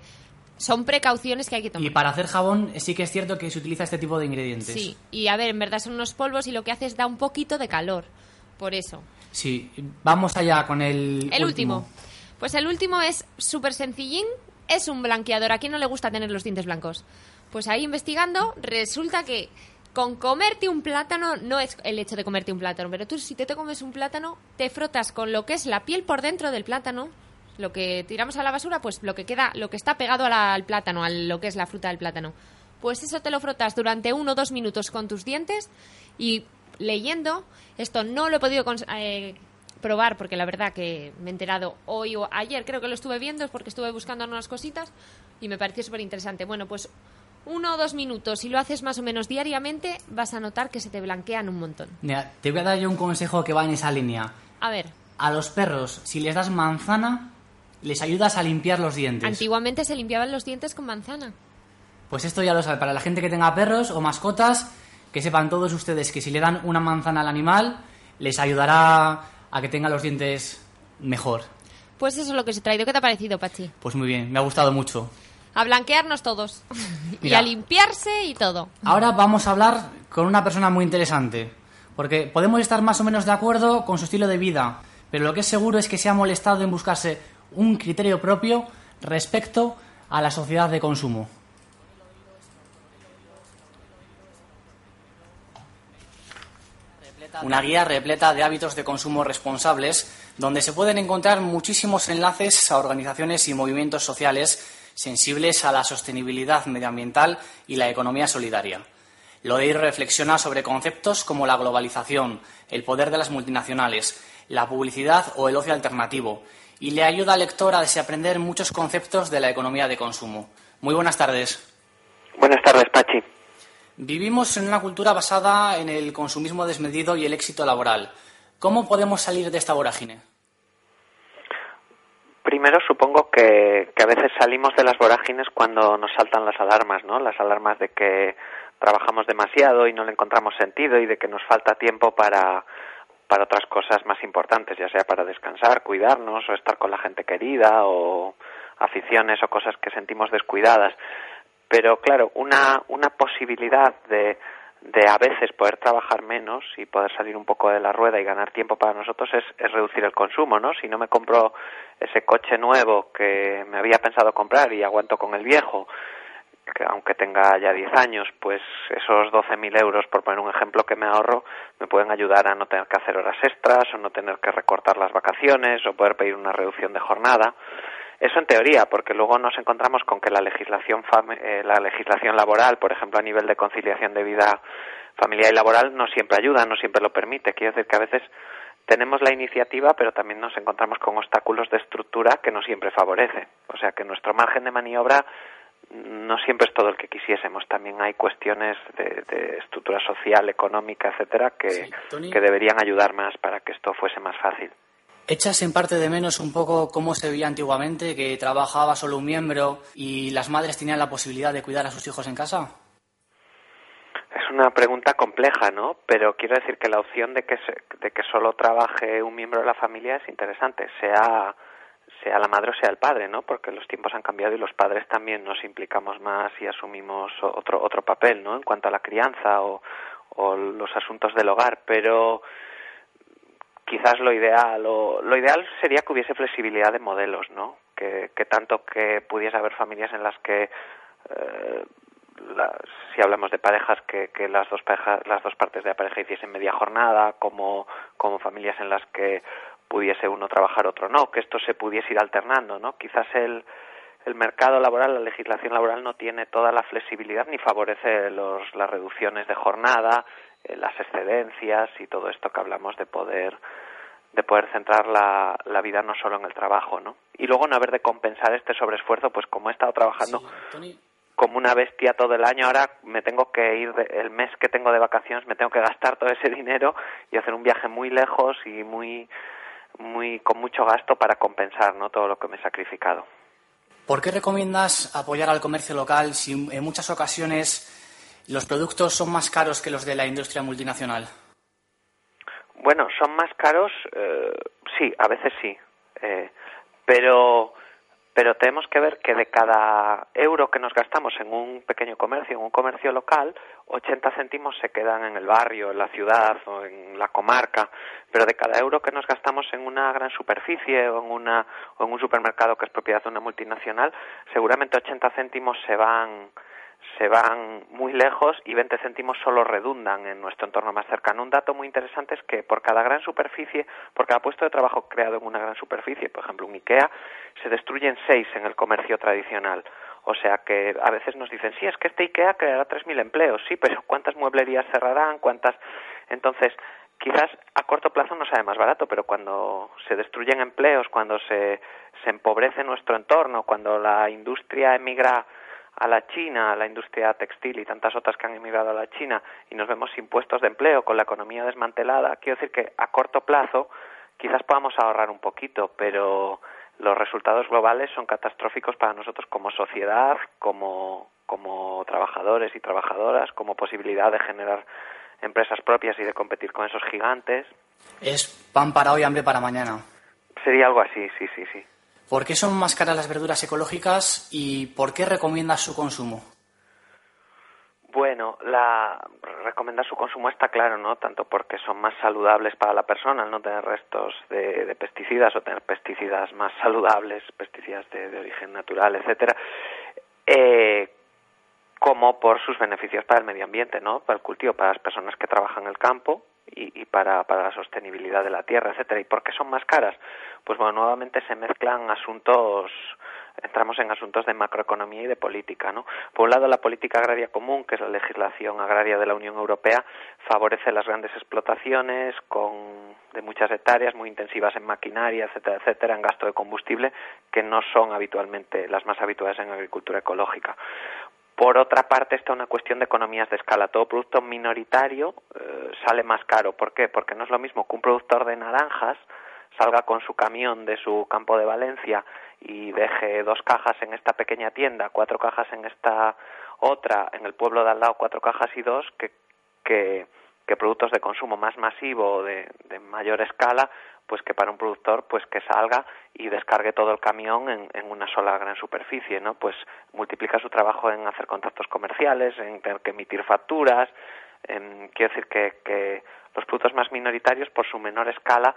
son precauciones que hay que tomar. Y para hacer jabón sí que es cierto que se utiliza este tipo de ingredientes. Sí, y a ver, en verdad son unos polvos y lo que hace es da un poquito de calor. Por eso. Sí, vamos allá con el, El último. Pues el último es súper sencillín, es un blanqueador. ¿A quién no le gusta tener los dientes blancos? Pues ahí investigando, resulta que con comerte un plátano, no es el hecho de comerte un plátano, pero tú si te, comes un plátano, te frotas con lo que es la piel por dentro del plátano, lo que tiramos a la basura, pues lo que queda, lo que está pegado al plátano, a lo que es la fruta del plátano. Pues eso te lo frotas durante uno o dos minutos con tus dientes y leyendo, esto no lo he podido eh, probar porque la verdad que me he enterado hoy o ayer, creo que lo estuve viendo, es porque estuve buscando unas cositas y me pareció súper interesante. Bueno, pues uno o dos minutos, si lo haces más o menos diariamente, vas a notar que se te blanquean un montón. Mira, te voy a dar yo un consejo que va en esa línea. A ver, A los perros, si les das manzana, les ayudas a limpiar los dientes. antiguamente se limpiaban los dientes con manzana. Pues esto ya lo sabe, para la gente que tenga perros o mascotas, que sepan todos ustedes que si le dan una manzana al animal, les ayudará a que tenga los dientes mejor. Pues eso es lo que os he traído. ¿Qué te ha parecido, Pachi? Pues muy bien, me ha gustado mucho. A blanquearnos todos. y a limpiarse y todo. Ahora vamos a hablar con una persona muy interesante, porque podemos estar más o menos de acuerdo con su estilo de vida, pero lo que es seguro es que se ha molestado en buscarse un criterio propio respecto a la sociedad de consumo. Una guía repleta de hábitos de consumo responsables, donde se pueden encontrar muchísimos enlaces a organizaciones y movimientos sociales sensibles a la sostenibilidad medioambiental y la economía solidaria. Loeir reflexiona sobre conceptos como la globalización, el poder de las multinacionales, la publicidad o el ocio alternativo, y le ayuda al lector a desaprender muchos conceptos de la economía de consumo. Muy buenas tardes. Buenas tardes, Pachi. Vivimos en una cultura basada en el consumismo desmedido y el éxito laboral. ¿Cómo podemos salir de esta vorágine? Primero supongo que, que a veces salimos de las vorágines cuando nos saltan las alarmas, ¿no? Las alarmas de que trabajamos demasiado y no le encontramos sentido y de que nos falta tiempo para, para otras cosas más importantes, ya sea para descansar, cuidarnos o estar con la gente querida o aficiones o cosas que sentimos descuidadas. Pero claro, una, una posibilidad de, de a veces poder trabajar menos y poder salir un poco de la rueda y ganar tiempo para nosotros es, es reducir el consumo, ¿no? Si no me compro ese coche nuevo que me había pensado comprar y aguanto con el viejo, que aunque tenga ya 10 años, pues esos 12.000 euros, por poner un ejemplo que me ahorro, me pueden ayudar a no tener que hacer horas extras o no tener que recortar las vacaciones o poder pedir una reducción de jornada. Eso en teoría, porque luego nos encontramos con que la legislación, eh, la legislación laboral, por ejemplo, a nivel de conciliación de vida familiar y laboral, no siempre ayuda, no siempre lo permite. Quiero decir que a veces tenemos la iniciativa, pero también nos encontramos con obstáculos de estructura que no siempre favorece. O sea que nuestro margen de maniobra no siempre es todo el que quisiésemos. También hay cuestiones de, de estructura social, económica, etcétera, que, Sí, que deberían ayudar más para que esto fuese más fácil. ¿Echas en parte de menos un poco cómo se veía antiguamente, que trabajaba solo un miembro y las madres tenían la posibilidad de cuidar a sus hijos en casa? Es una pregunta compleja, ¿no? Pero quiero decir que la opción de que, se- de que solo trabaje un miembro de la familia es interesante, sea, sea la madre o sea el padre, ¿no? Porque los tiempos han cambiado y los padres también nos implicamos más y asumimos otro, otro papel, ¿no? En cuanto a la crianza o, o los asuntos del hogar. Pero quizás lo ideal o lo ideal sería que hubiese flexibilidad de modelos no que, que tanto que pudiese haber familias en las que eh, la- si hablamos de parejas que, que las dos las dos partes de la pareja hiciesen media jornada como como familias en las que pudiese uno trabajar otro no que esto se pudiese ir alternando no quizás el el mercado laboral, la legislación laboral no tiene toda la flexibilidad ni favorece los, las reducciones de jornada, eh, las excedencias y todo esto que hablamos de poder de poder centrar la, la vida no solo en el trabajo, ¿no? Y luego no haber de compensar este sobreesfuerzo, pues como he estado trabajando Sí, Tony, como una bestia todo el año, ahora me tengo que ir, de- el mes que tengo de vacaciones, me tengo que gastar todo ese dinero y hacer un viaje muy lejos y muy, muy, con mucho gasto para compensar, ¿no? Todo lo que me he sacrificado. ¿por qué recomiendas apoyar al comercio local si en muchas ocasiones los productos son más caros que los de la industria multinacional? Bueno, son más caros, eh, sí, a veces sí, eh, pero pero tenemos que ver que de cada euro que nos gastamos en un pequeño comercio, en un comercio local, 80 céntimos se quedan en el barrio, en la ciudad o en la comarca, pero de cada euro que nos gastamos en una gran superficie o en, una, o en un supermercado que es propiedad de una multinacional, seguramente 80 céntimos se van se van muy lejos y 20 céntimos solo redundan en nuestro entorno más cercano. Un dato muy interesante es que por cada gran superficie, por cada puesto de trabajo creado en una gran superficie, por ejemplo un IKEA, se destruyen seis en el comercio tradicional. O sea que a veces nos dicen, sí, es que este IKEA creará 3.000 empleos, sí, pero ¿cuántas mueblerías cerrarán? ¿Cuántas? Entonces, quizás a corto plazo no sale más barato, pero cuando se destruyen empleos, cuando se, se empobrece nuestro entorno, cuando la industria emigra a la China, a la industria textil y tantas otras que han emigrado a la China y nos vemos sin puestos de empleo, con la economía desmantelada, quiero decir que a corto plazo quizás podamos ahorrar un poquito, pero los resultados globales son catastróficos para nosotros como sociedad, como, como trabajadores y trabajadoras, como posibilidad de generar empresas propias y de competir con esos gigantes. Es pan para hoy, hambre para mañana. Sería algo así, sí, sí, sí. ¿Por qué son más caras las verduras ecológicas y por qué recomiendas su consumo? Bueno, la recomendar su consumo está claro, ¿no? Tanto porque son más saludables para la persona, al no tener restos de, pesticidas o tener pesticidas más saludables, pesticidas de, de origen natural, etcétera, eh, como por sus beneficios para el medio ambiente, ¿no? Para el cultivo, para las personas que trabajan en el campo y, y para, para la sostenibilidad de la tierra, etcétera. ¿Y por qué son más caras? Pues bueno, nuevamente se mezclan asuntos entramos en asuntos de macroeconomía y de política, ¿no? Por un lado, la política agraria común, que es la legislación agraria de la Unión Europea, favorece las grandes explotaciones con de muchas hectáreas muy intensivas en maquinaria, etcétera, etcétera, en gasto de combustible, que no son habitualmente las más habituales en agricultura ecológica. Por otra parte, está una cuestión de economías de escala. Todo producto minoritario eh, sale más caro. ¿Por qué? Porque no es lo mismo que un productor de naranjas salga con su camión de su campo de Valencia y deje dos cajas en esta pequeña tienda, cuatro cajas en esta otra, en el pueblo de al lado cuatro cajas y dos, que, que, que productos de consumo más masivo, de, de mayor escala, pues que para un productor pues que salga y descargue todo el camión en, en, una sola gran superficie, ¿no? Pues multiplica su trabajo en hacer contactos comerciales, en tener que emitir facturas, en, quiero decir que, que los productos más minoritarios por su menor escala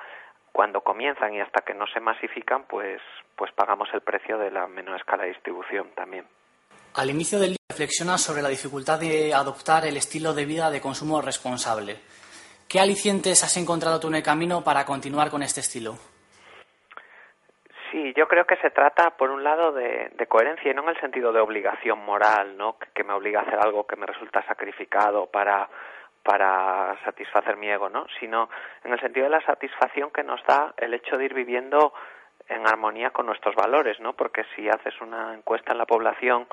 cuando comienzan y hasta que no se masifican, pues, pues pagamos el precio de la menor escala de distribución también. Al inicio del libro reflexiona sobre la dificultad de adoptar el estilo de vida de consumo responsable. ¿Qué alicientes has encontrado tú en el camino para continuar con este estilo? Sí, yo creo que se trata, por un lado, de, de coherencia y no en el sentido de obligación moral, ¿no? Que, que me obliga a hacer algo que me resulta sacrificado para para satisfacer mi ego, ¿no? Sino en el sentido de la satisfacción que nos da el hecho de ir viviendo en armonía con nuestros valores, ¿no? Porque si haces una encuesta en la población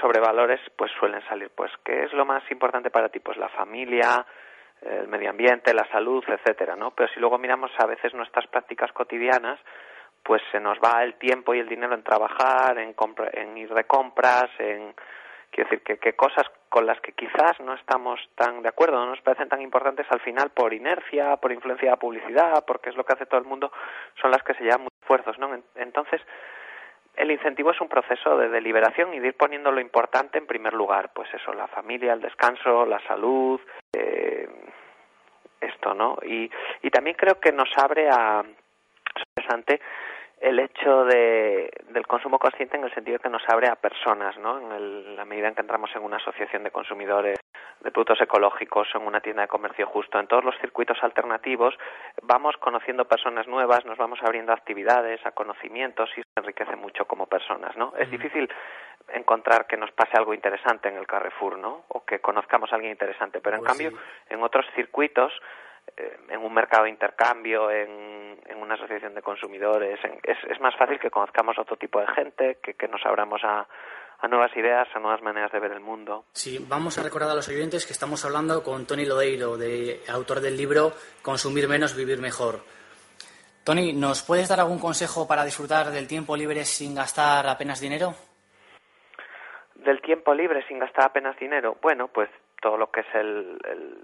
sobre valores, pues suelen salir, pues, ¿qué es lo más importante para ti? Pues la familia, el medio ambiente, la salud, etcétera, ¿no? Pero si luego miramos a veces nuestras prácticas cotidianas, pues se nos va el tiempo y el dinero en trabajar, en, compra, en ir de compras, en Quiero decir que, que cosas con las que quizás no estamos tan de acuerdo, no nos parecen tan importantes al final por inercia, por influencia de la publicidad, porque es lo que hace todo el mundo, son las que se llevan muchos esfuerzos, ¿no? Entonces, el incentivo es un proceso de deliberación y de ir poniendo lo importante en primer lugar, pues eso, la familia, el descanso, la salud, eh, esto, ¿no? Y, y también creo que nos abre a, es interesante, el hecho de, del consumo consciente en el sentido que nos abre a personas, ¿no? En el, la medida en que entramos en una asociación de consumidores de productos ecológicos en una tienda de comercio justo, en todos los circuitos alternativos, vamos conociendo personas nuevas, nos vamos abriendo a actividades, a conocimientos y se enriquece mucho como personas, ¿no? Es difícil encontrar que nos pase algo interesante en el Carrefour, ¿no? O que conozcamos a alguien interesante, pero en Pues cambio, sí. en otros circuitos en un mercado de intercambio, en, en una asociación de consumidores. en- es, es más fácil que conozcamos otro tipo de gente, que, que nos abramos a, a nuevas ideas, a nuevas maneras de ver el mundo. Sí, vamos a recordar a los oyentes que estamos hablando con Tony Lodeiro, de, autor del libro Consumir menos, vivir mejor. Tony, ¿nos puedes dar algún consejo para disfrutar del tiempo libre sin gastar apenas dinero? Del tiempo libre sin gastar apenas dinero, bueno, pues todo lo que es el, el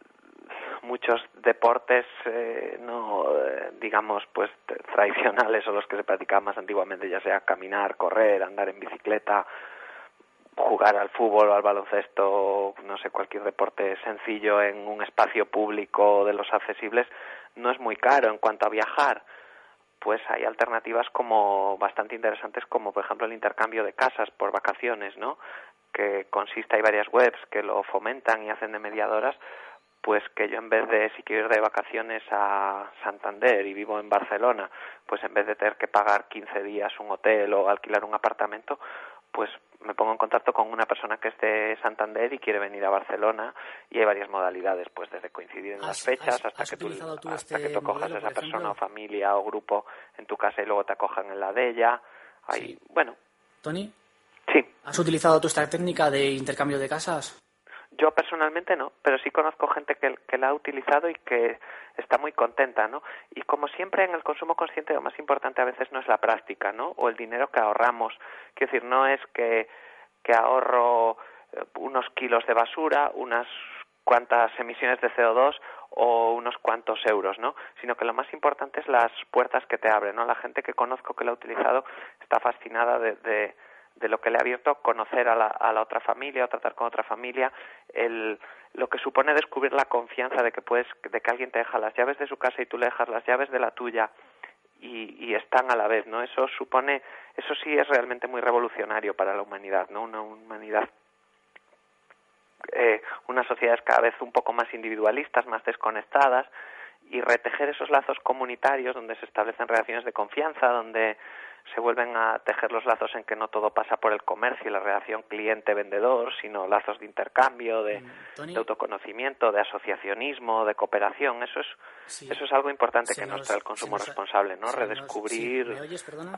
muchos deportes eh, no eh, digamos pues tradicionales o los que se practicaban más antiguamente ya sea caminar correr andar en bicicleta jugar al fútbol o al baloncesto no sé cualquier deporte sencillo en un espacio público de los accesibles no es muy caro. En cuanto a viajar pues hay alternativas como bastante interesantes como por ejemplo el intercambio de casas por vacaciones no que consiste hay varias webs que lo fomentan y hacen de mediadoras pues que yo en vez de si quiero ir de vacaciones a Santander y vivo en Barcelona, pues en vez de tener que pagar 15 días un hotel o alquilar un apartamento, pues me pongo en contacto con una persona que es de Santander y quiere venir a Barcelona y hay varias modalidades, pues desde coincidir en las ¿Has- fechas has- hasta has que tú, hasta este que tú cojas a esa persona o familia o grupo en tu casa y luego te acojan en la de ella. Bueno, Tony, sí, ¿has utilizado tú esta técnica de intercambio de casas? Yo personalmente no, pero sí conozco gente que, la ha utilizado y que está muy contenta, ¿no? Y como siempre en el consumo consciente lo más importante a veces no es la práctica, ¿no? O el dinero que ahorramos. Quiero decir, no es que, que ahorro eh, unos kilos de basura, unas cuantas emisiones de CO2 o unos cuantos euros, ¿no? Sino que lo más importante es las puertas que te abren, ¿no? La gente que conozco que la ha utilizado está fascinada de, de, de lo que le ha abierto conocer a la, a la otra familia o tratar con otra familia, el, lo que supone descubrir la confianza de que puedes, de que alguien te deja las llaves de su casa y tú le dejas las llaves de la tuya y, y están a la vez, ¿no? Eso supone, eso sí es realmente muy revolucionario para la humanidad, ¿no? Una humanidad eh, unas sociedades cada vez un poco más individualistas, más desconectadas, y retejer esos lazos comunitarios donde se establecen relaciones de confianza, donde se vuelven a tejer los lazos en que no todo pasa por el comercio y la relación cliente-vendedor, sino lazos de intercambio, de, de autoconocimiento, de asociacionismo, de cooperación. Eso es, Sí. eso es algo importante Se que nos, nos- trae el consumo nos responsable, ¿no? nos- Redescubrir,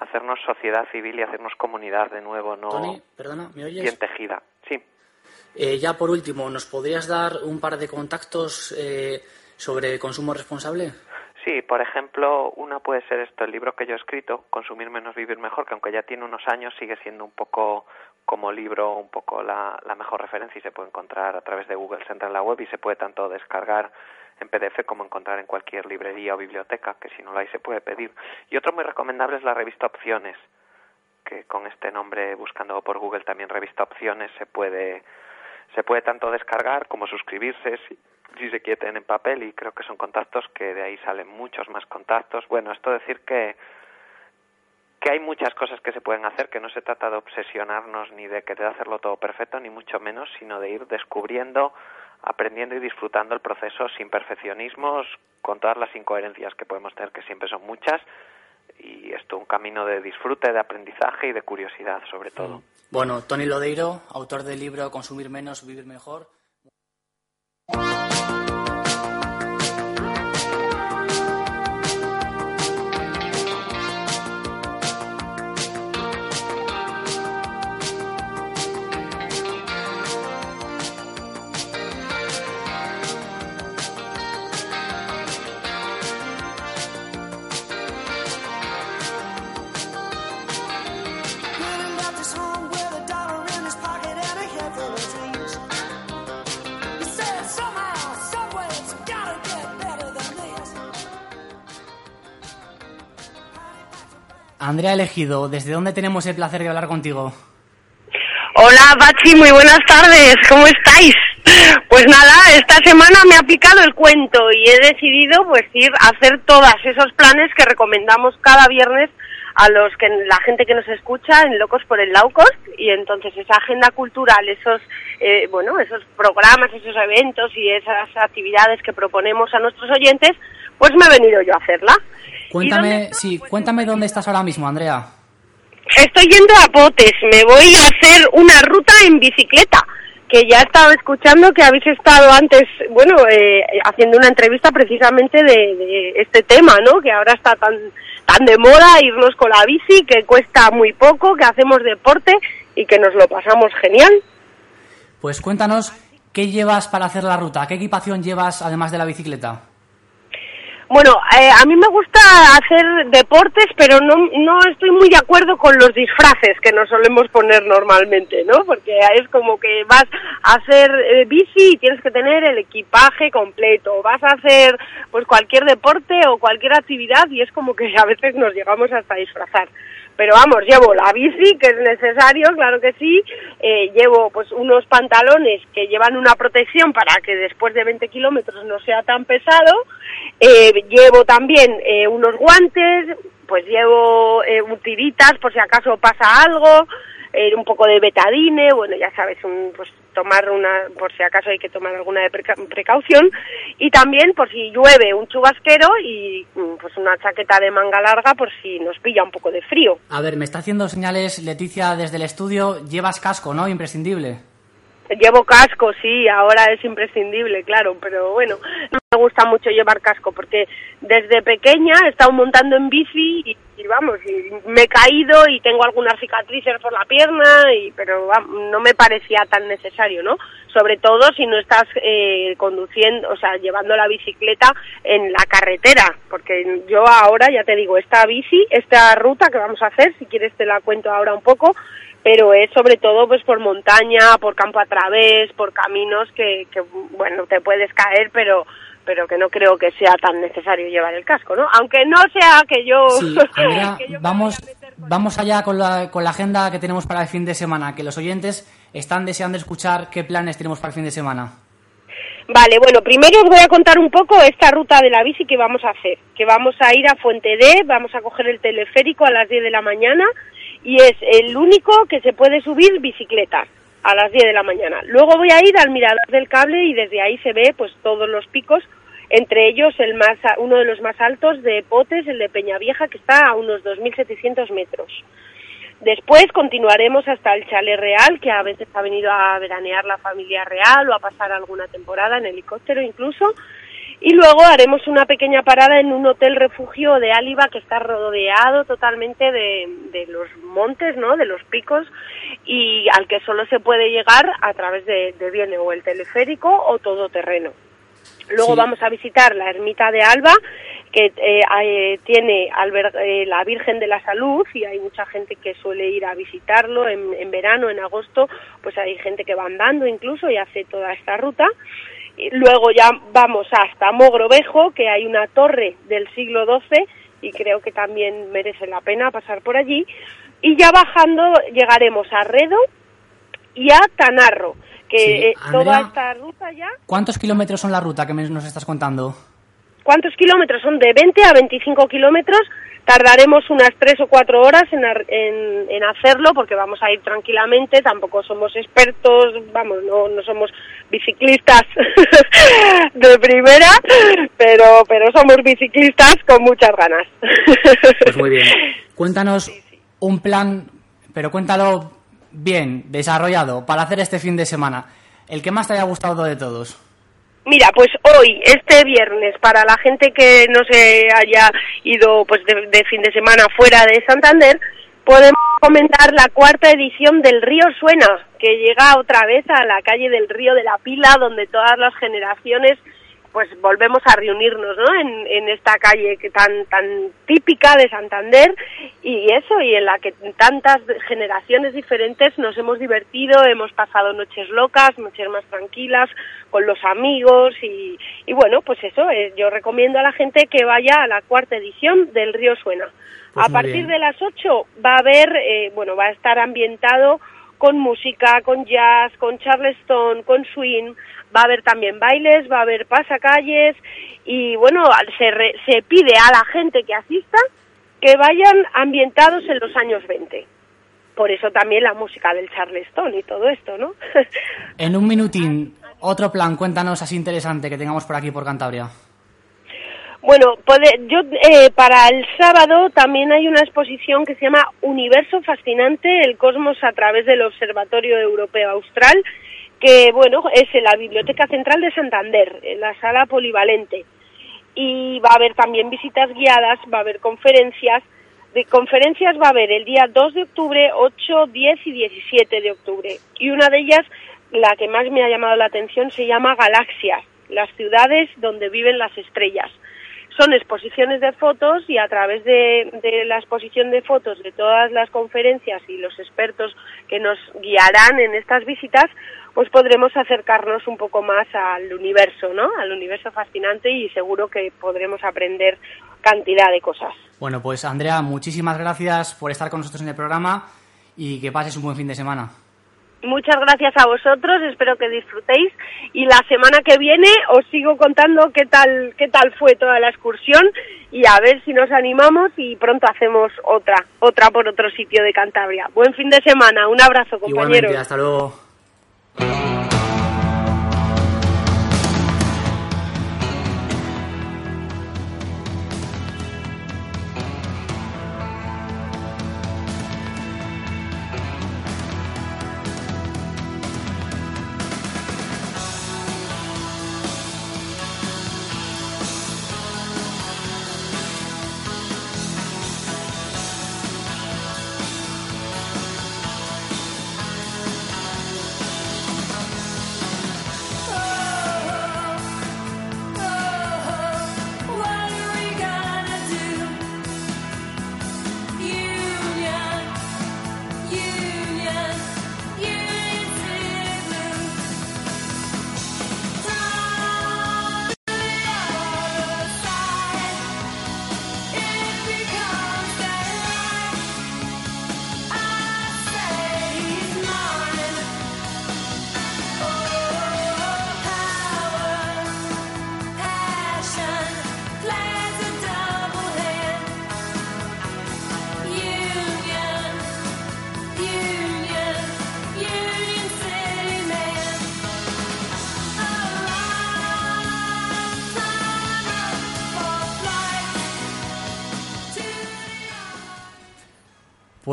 hacernos sociedad civil y hacernos comunidad de nuevo, no Tony, perdona, ¿me oyes? bien tejida. Sí. Eh, ya por último, ¿nos podrías dar un par de contactos eh, sobre consumo responsable? Sí, por ejemplo, una puede ser esto, el libro que yo he escrito, Consumir menos, vivir mejor, que aunque ya tiene unos años sigue siendo un poco como libro, un poco la, la mejor referencia y se puede encontrar a través de Google, se entra en la web y se puede tanto descargar en PDF como encontrar en cualquier librería o biblioteca, que si no la hay se puede pedir. Y otro muy recomendable es la revista Opciones, que con este nombre, buscando por Google también revista Opciones, se puede se puede tanto descargar como suscribirse si, se quiere en papel y creo que son contactos que de ahí salen muchos más contactos. Bueno, esto decir que que hay muchas cosas que se pueden hacer, que no se trata de obsesionarnos ni de querer hacerlo todo perfecto, ni mucho menos, sino de ir descubriendo, aprendiendo y disfrutando el proceso sin perfeccionismos, con todas las incoherencias que podemos tener, que siempre son muchas, y esto un camino de disfrute, de aprendizaje y de curiosidad, sobre todo. Bueno, Tony Lodeiro, autor del libro Consumir menos, vivir mejor. Andrea Elegido, ¿desde dónde tenemos el placer de hablar contigo? Hola, Pachi, muy buenas tardes. ¿Cómo estáis? Pues nada, esta semana me ha picado el cuento y he decidido pues ir a hacer todos esos planes que recomendamos cada viernes a los que la gente que nos escucha en Locos por el Laucos y entonces esa agenda cultural, esos eh, bueno, esos programas, esos eventos y esas actividades que proponemos a nuestros oyentes, pues me he venido yo a hacerla. ¿Y dónde Cuéntame, sí, Pues cuéntame dónde estás ahora mismo, Andrea. Estoy yendo a Potes, me voy a hacer una ruta en bicicleta, que ya estaba escuchando que habéis estado antes, bueno, eh, haciendo una entrevista precisamente de, de este tema, ¿no? Que ahora está tan, tan de moda irnos con la bici, que cuesta muy poco, que hacemos deporte y que nos lo pasamos genial. Pues cuéntanos qué llevas para hacer la ruta, qué equipación llevas además de la bicicleta. Bueno, eh, a mí me gusta hacer deportes, pero no, no estoy muy de acuerdo con los disfraces que nos solemos poner normalmente, ¿no? Porque es como que vas a hacer eh, bici y tienes que tener el equipaje completo. Vas a hacer pues cualquier deporte o cualquier actividad y es como que a veces nos llegamos hasta disfrazar. Pero vamos, llevo la bici, que es necesario, claro que sí. eh, llevo pues unos pantalones que llevan una protección para que después de 20 kilómetros no sea tan pesado. Eh, llevo también eh, unos guantes, pues llevo eh, tiritas por si acaso pasa algo, eh, un poco de betadine, bueno, ya sabes, un, pues tomar una, por si acaso hay que tomar alguna de preca- precaución, y también por si llueve un chubasquero y mm, pues una chaqueta de manga larga por si nos pilla un poco de frío. A ver, me está haciendo señales Leticia desde el estudio. Llevas casco, ¿no? Imprescindible. Llevo casco, sí, ahora es imprescindible, claro, pero bueno, no me gusta mucho llevar casco porque desde pequeña he estado montando en bici y, vamos, y me he caído y tengo algunas cicatrices por la pierna, y pero va- no me parecía tan necesario, ¿no? Sobre todo si no estás eh, conduciendo, o sea, llevando la bicicleta en la carretera, porque yo ahora, ya te digo, esta bici, esta ruta que vamos a hacer, si quieres te la cuento ahora un poco, pero es sobre todo pues por montaña, por campo a través, por caminos que, que bueno, te puedes caer, pero pero que no creo que sea tan necesario llevar el casco, ¿no? Aunque no sea que yo... Sí, Andrea, que yo me vamos, vamos allá con la, con la agenda que tenemos para el fin de semana, que los oyentes están deseando escuchar qué planes tenemos para el fin de semana. Vale, bueno, primero os voy a contar un poco esta ruta de la bici que vamos a hacer. Que vamos a ir a Fuente D, vamos a coger el teleférico a las 10 de la mañana y es el único que se puede subir bicicleta a las 10 de la mañana. Luego voy a ir al mirador del cable y desde ahí se ve pues todos los picos, entre ellos el más uno de los más altos de Potes, el de Peñavieja, que está a unos 2.700 metros. Después continuaremos hasta el Chalet Real, que a veces ha venido a veranear la familia real o a pasar alguna temporada en helicóptero incluso. Y luego haremos una pequeña parada en un hotel refugio de Áliva que está rodeado totalmente de, de los montes, ¿no? De los picos y al que solo se puede llegar a través de, de bien o el teleférico o todoterreno. Luego Sí. vamos a visitar la ermita de Alba, que eh, eh, tiene alber- eh, la Virgen de la Salud y hay mucha gente que suele ir a visitarlo en, en verano, en agosto, pues hay gente que va andando incluso y hace toda esta ruta. Y luego ya vamos hasta Mogrovejo, que hay una torre del siglo XII y creo que también merece la pena pasar por allí. Y ya bajando llegaremos a Redo y a Tanarro, que Sí, eh, toda esta ruta ya ¿Cuántos kilómetros son la ruta que nos estás contando? ¿Cuántos kilómetros son? De 20 a 25 kilómetros. Tardaremos unas 3 o 4 horas en, en hacerlo porque vamos a ir tranquilamente. Tampoco somos expertos, vamos, no, no somos biciclistas de primera, pero, pero somos biciclistas con muchas ganas. Pues muy bien. Cuéntanos un plan, pero cuéntalo bien, desarrollado, para hacer este fin de semana. El que más te haya gustado de todos. Mira, pues hoy, este viernes, para la gente que no se haya ido pues de, de fin de semana fuera de Santander, podemos comentar la cuarta edición del Río Suena, que llega otra vez a la calle del Río de la Pila, donde todas las generaciones pues volvemos a reunirnos ¿no? en, en esta calle que tan tan típica de Santander y eso y en la que tantas generaciones diferentes nos hemos divertido hemos pasado noches locas noches más tranquilas con los amigos y, y bueno pues eso eh, yo recomiendo a la gente que vaya a la cuarta edición del Río Suena Pues a partir bien. de las 8 va a haber eh, bueno va a estar ambientado con música, con jazz, con charleston, con swing, va a haber también bailes, va a haber pasacalles y bueno, se, re- se pide a la gente que asista que vayan ambientados en los años 20. Por eso también la música del charleston y todo esto, ¿no? En un minutín, otro plan, cuéntanos así interesante que tengamos por aquí, por Cantabria. Bueno, puede- yo eh, para el sábado también hay una exposición que se llama Universo Fascinante, el cosmos a través del Observatorio Europeo Austral, que bueno, es en la Biblioteca Central de Santander, en la sala polivalente. Y va a haber también visitas guiadas, va a haber conferencias. De conferencias va a haber el día 2 de octubre, 8, 10 y 17 de octubre. Y una de ellas, la que más me ha llamado la atención, se llama Galaxias, las ciudades donde viven las estrellas son exposiciones de fotos y a través de, la exposición de fotos de todas las conferencias y los expertos que nos guiarán en estas visitas, pues podremos acercarnos un poco más al universo, ¿no? Al universo fascinante y seguro que podremos aprender cantidad de cosas. Bueno, pues Andrea, muchísimas gracias por estar con nosotros en el programa y que pases un buen fin de semana. Muchas gracias a vosotros, espero que disfrutéis y la semana que viene os sigo contando qué tal qué tal fue toda la excursión y a ver si nos animamos y pronto hacemos otra, otra por otro sitio de Cantabria. Buen fin de semana, un abrazo compañeros. Igualmente, hasta luego.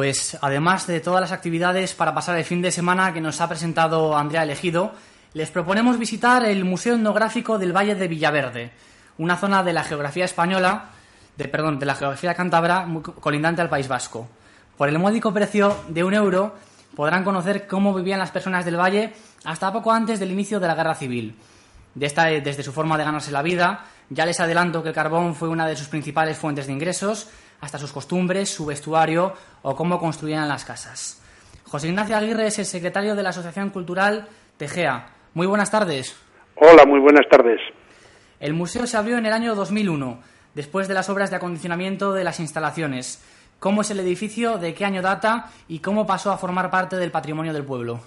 Pues además de todas las actividades para pasar el fin de semana que nos ha presentado Andrea Elegido, les proponemos visitar el Museo Etnográfico del Valle de Villaverde, una zona de la geografía española, de, perdón, de la geografía cántabra colindante al País Vasco. Por el módico precio de un euro podrán conocer cómo vivían las personas del valle hasta poco antes del inicio de la Guerra Civil. De esta, desde su forma de ganarse la vida, ya les adelanto que el carbón fue una de sus principales fuentes de ingresos, hasta sus costumbres, su vestuario o cómo construían las casas. José Ignacio Aguirre es el secretario de la Asociación Cultural Tegea. Muy buenas tardes. Hola, muy buenas tardes. El museo se abrió en el año 2001, después de las obras de acondicionamiento de las instalaciones. ¿Cómo es el edificio? ¿De qué año data? ¿Y cómo pasó a formar parte del patrimonio del pueblo?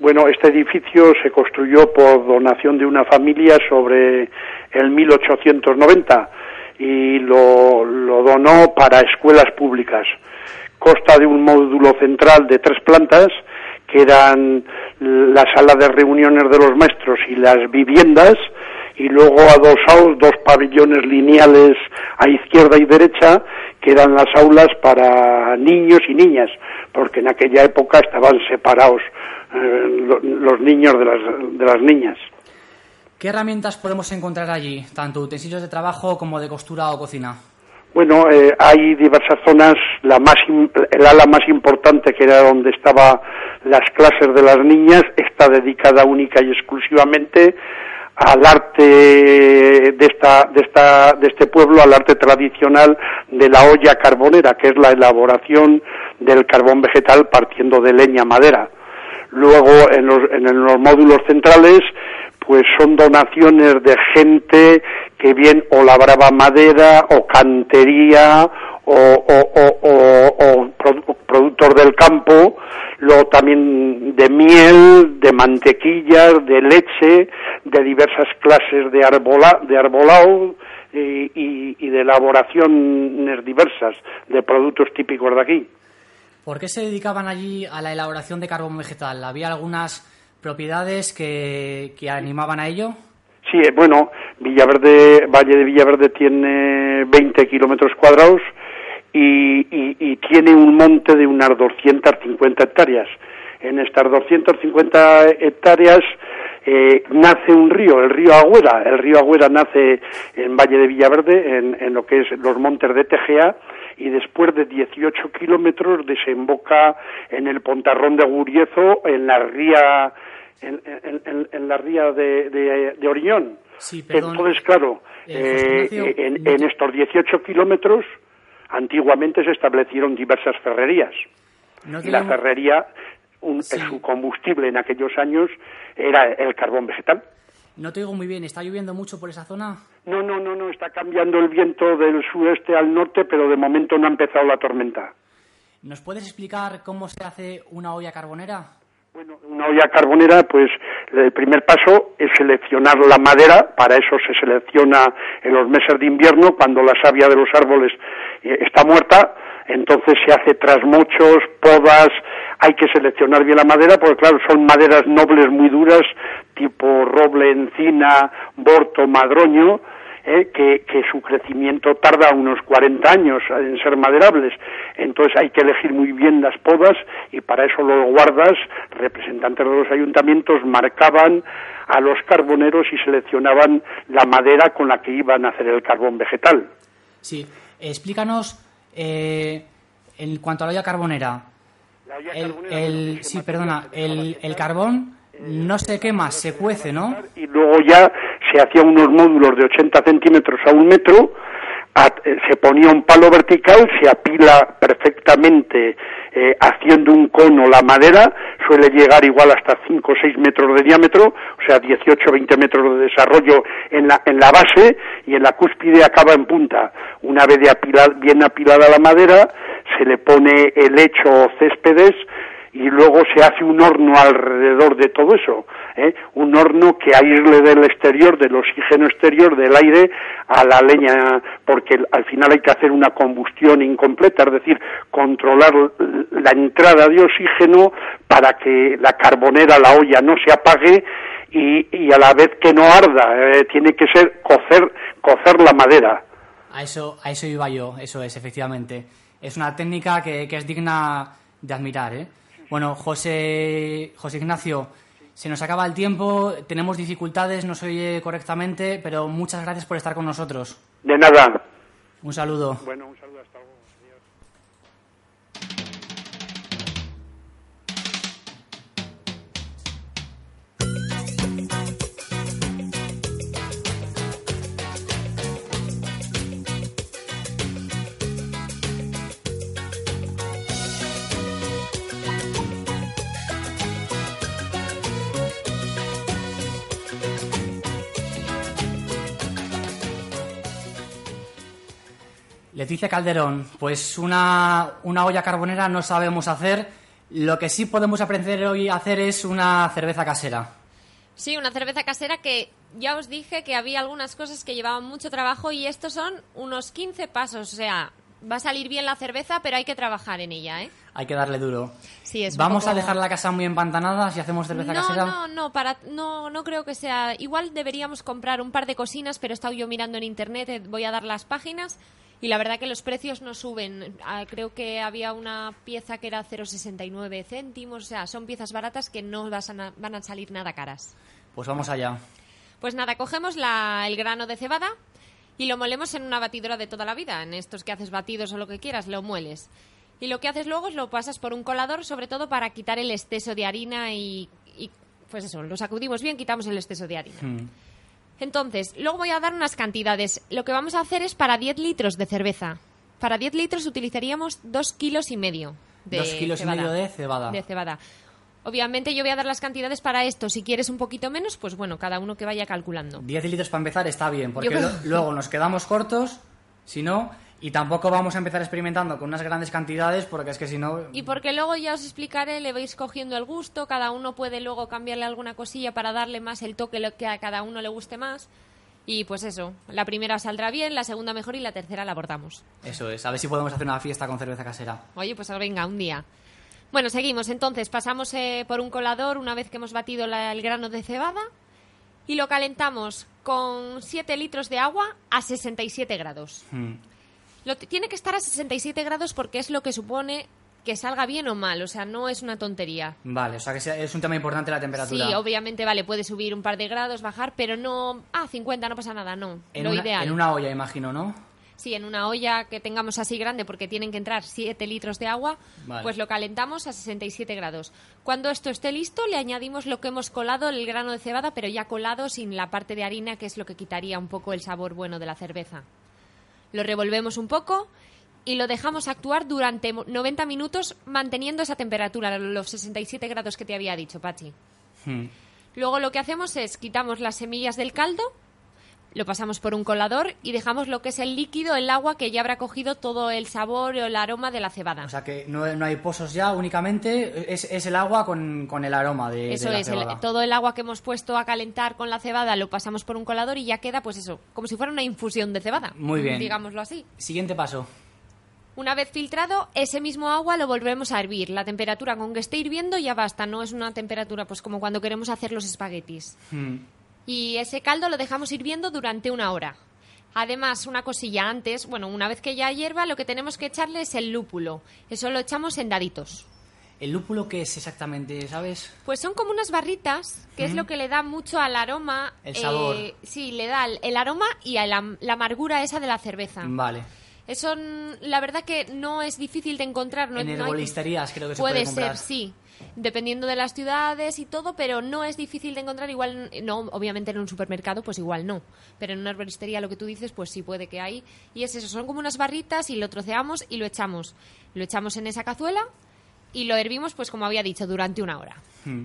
Bueno, este edificio se construyó por donación de una familia sobre el 1890 y lo, lo donó para escuelas públicas. Consta de un módulo central de tres plantas, que eran la sala de reuniones de los maestros y las viviendas, y luego adosados dos pabellones lineales a izquierda y derecha, que eran las aulas para niños y niñas, porque en aquella época estaban separados eh, lo- los niños de las, de las niñas. ¿Qué herramientas podemos encontrar allí, tanto utensilios de trabajo como de costura o cocina? Bueno, eh, hay diversas zonas. La más, el ala más importante, que era donde estaban las clases de las niñas, está dedicada única y exclusivamente al arte de esta, de esta, de este pueblo, al arte tradicional de la olla carbonera, que es la elaboración del carbón vegetal partiendo de leña madera. Luego, en los, en los módulos centrales, pues son donaciones de gente que bien o labraba madera o cantería o, o, o, o- o produ- productos del campo, luego también de miel, de mantequillas, de leche, de diversas clases de, arbola, de arbolado y, y- y de elaboraciones diversas de productos típicos de aquí. ¿Por qué se dedicaban allí a la elaboración de carbón vegetal? ¿Había algunas propiedades que, que animaban a ello? Sí, eh, bueno, Villaverde, Valle de Villaverde tiene 20 kilómetros cuadrados y, y- tiene un monte de unas 250 hectáreas. En estas 250 hectáreas eh, nace un río, el río Agüera. El río Agüera nace en Valle de Villaverde, en, en lo que es los montes de Tegea, y después de 18 kilómetros desemboca en el Pontarrón de Guriezo, en la ría en, en- en- en la ría de, de, de Oriñón. Sí, perdón. Entonces, claro, Eh, José Ignacio, en, estos 18 kilómetros, antiguamente se establecieron diversas ferrerías. no Y la ferrería, un- Sí. su combustible en aquellos años era el carbón vegetal. No te digo muy bien, ¿está lloviendo mucho por esa zona? No, no, no, no, está cambiando el viento del sureste al norte, pero de momento no ha empezado la tormenta. ¿Nos puedes explicar cómo se hace una olla carbonera? Bueno, una olla carbonera, pues el primer paso es seleccionar la madera, para eso se selecciona en los meses de invierno, cuando la savia de los árboles eh, está muerta, entonces se hace trasmochos, podas, hay que seleccionar bien la madera, porque claro, son maderas nobles muy duras, tipo roble, encina, borto, madroño, eh, que, que su crecimiento tarda unos 40 años en ser maderables. Entonces hay que elegir muy bien las podas y para eso los guardas, representantes de los ayuntamientos, marcaban a los carboneros y seleccionaban la madera con la que iban a hacer el carbón vegetal. Sí, explícanos eh, en cuanto a la olla carbonera. El, el- sí, perdona, el, el carbón no se quema, se cuece, ¿no? y luego ya se hacían unos módulos de 80 centímetros a un metro, eh, se ponía un palo vertical, se apila perfectamente eh, haciendo un cono la madera, suele llegar igual hasta 5 o 6 metros de diámetro, o sea, 18 o 20 metros de desarrollo en la, en la base y en la cúspide acaba en punta. Una vez de apilar- bien apilada la madera, se le pone el hecho o céspedes y luego se hace un horno alrededor de todo eso, ¿eh? un horno que aísle del exterior, del oxígeno exterior, del aire a la leña, porque al final hay que hacer una combustión incompleta, es decir, controlar la entrada de oxígeno para que la carbonera, la olla, no se apague y, y a la vez que no arda, eh, tiene que ser cocer, cocer la madera. A eso, a eso iba yo, eso es, efectivamente. Es una técnica que, que es digna de admirar, ¿eh? Bueno, José, José Ignacio, se nos acaba el tiempo, tenemos dificultades, no se oye correctamente, pero muchas gracias por estar con nosotros. De nada. Un saludo. Bueno, un saludo hasta luego. Leticia Calderón, pues una, una olla carbonera no sabemos hacer. Lo que sí podemos aprender hoy a hacer es una cerveza casera. Sí, una cerveza casera que ya os dije que había algunas cosas que llevaban mucho trabajo y estos son unos 15 pasos. O sea, va a salir bien la cerveza, pero hay que trabajar en ella, ¿eh? Hay que darle duro. Sí, es ¿Vamos a dejar la casa muy empantanada si hacemos cerveza no, casera? No, no, para, no, no creo que sea. Igual deberíamos comprar un par de cocinas, pero he estado yo mirando en internet, eh, voy a dar las páginas y la verdad que los precios no suben. Ah, creo que había una pieza que era 0,69 céntimos, o sea, son piezas baratas que no vas a van a salir nada caras. Pues vamos allá. Pues nada, cogemos la- el grano de cebada y lo molemos en una batidora de toda la vida. En estos que haces batidos o lo que quieras, lo mueles. Y lo que haces luego es lo pasas por un colador, sobre todo para quitar el exceso de harina y, y, pues eso, lo sacudimos bien, quitamos el exceso de harina. Mm. Entonces, luego voy a dar unas cantidades. Lo que vamos a hacer es para 10 litros de cerveza. Para 10 litros utilizaríamos 2 kilos y medio de Dos kilos y medio de cebada. De cebada. Obviamente yo voy a dar las cantidades para esto. Si quieres un poquito menos, pues bueno, cada uno que vaya calculando. 10 litros para empezar está bien, porque Yo luego nos quedamos cortos, si no, y tampoco vamos a empezar experimentando con unas grandes cantidades, porque es que si no... Y porque luego ya os explicaré, le vais cogiendo el gusto, cada uno puede luego cambiarle alguna cosilla para darle más el toque que a cada uno le guste más. Y pues eso, la primera saldrá bien, la segunda mejor y la tercera la abordamos. Eso es, a ver si podemos hacer una fiesta con cerveza casera. Oye, pues venga, un día. Bueno, seguimos. Entonces, pasamos eh, por un colador una vez que hemos batido la- el grano de cebada y lo calentamos con 7 litros de agua a 67 grados. Mm. Lo tiene que estar a 67 grados porque es lo que supone que salga bien o mal, o sea, no es una tontería. Vale, o sea que sea- es un tema importante la temperatura. Sí, obviamente, vale, puede subir un par de grados, bajar, pero no... Ah, 50, no pasa nada, no. en, lo una, ideal. en una olla, imagino, ¿no? Sí, en una olla que tengamos así grande, porque tienen que entrar 7 litros de agua, Vale. pues lo calentamos a 67 grados. Cuando esto esté listo, le añadimos lo que hemos colado, el grano de cebada, pero ya colado sin la parte de harina, que es lo que quitaría un poco el sabor bueno de la cerveza. Lo revolvemos un poco y lo dejamos actuar durante mo- 90 minutos manteniendo esa temperatura, los 67 grados que te había dicho, Pachi. Hmm. Luego lo que hacemos es quitamos las semillas del caldo, lo pasamos por un colador y dejamos lo que es el líquido, el agua que ya habrá cogido todo el sabor o el aroma de la cebada. O sea que no, no hay pozos ya, únicamente es, es el agua con, con el aroma de, de Eso la es, el- todo el agua que hemos puesto a calentar con la cebada lo pasamos por un colador y ya queda, pues eso, como si fuera una infusión de cebada. Muy bien. Digámoslo así. Siguiente paso. Una vez filtrado, ese mismo agua lo volvemos a hervir. La temperatura con que esté hirviendo ya basta, no es una temperatura pues como cuando queremos hacer los espaguetis. Hmm. Y ese caldo lo dejamos hirviendo durante una hora. Además, una cosilla antes, bueno, una vez que ya hierva, lo que tenemos que echarle es el lúpulo. Eso lo echamos en daditos. ¿El lúpulo qué es exactamente, sabes? Pues son como unas barritas, que es lo que le da mucho al aroma. El sabor. eh, sí, le da el, el aroma y a la, la amargura esa de la cerveza. Vale. Eso, la verdad que no es difícil de encontrar. No, en no hay- herbolisterías creo que se puede puede ser, sí. Dependiendo de las ciudades y todo, pero no es difícil de encontrar. Igual, no, obviamente en un supermercado, pues igual no. Pero en una herbolistería lo que tú dices, pues sí puede que hay. Y es eso, son como unas barritas y lo troceamos y lo echamos. Lo echamos en esa cazuela y lo hervimos, pues como había dicho, durante una hora. Hmm.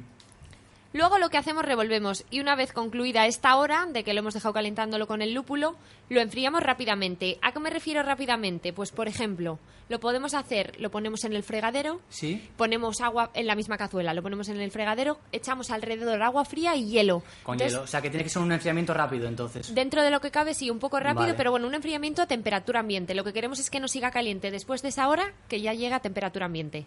Luego lo que hacemos revolvemos y una vez concluida esta hora de que lo hemos dejado calentándolo con el lúpulo, lo enfriamos rápidamente. ¿A qué me refiero rápidamente? Pues por ejemplo, lo podemos hacer, lo ponemos en el fregadero, ¿Sí? ponemos agua en la misma cazuela, lo ponemos en el fregadero, echamos alrededor agua fría y hielo. Con Entonces, hielo. O sea que tiene que ser un enfriamiento rápido entonces. Dentro de lo que cabe, sí, un poco rápido, Vale. pero bueno, un enfriamiento a temperatura ambiente. Lo que queremos es que no siga caliente después de esa hora que ya llega a temperatura ambiente.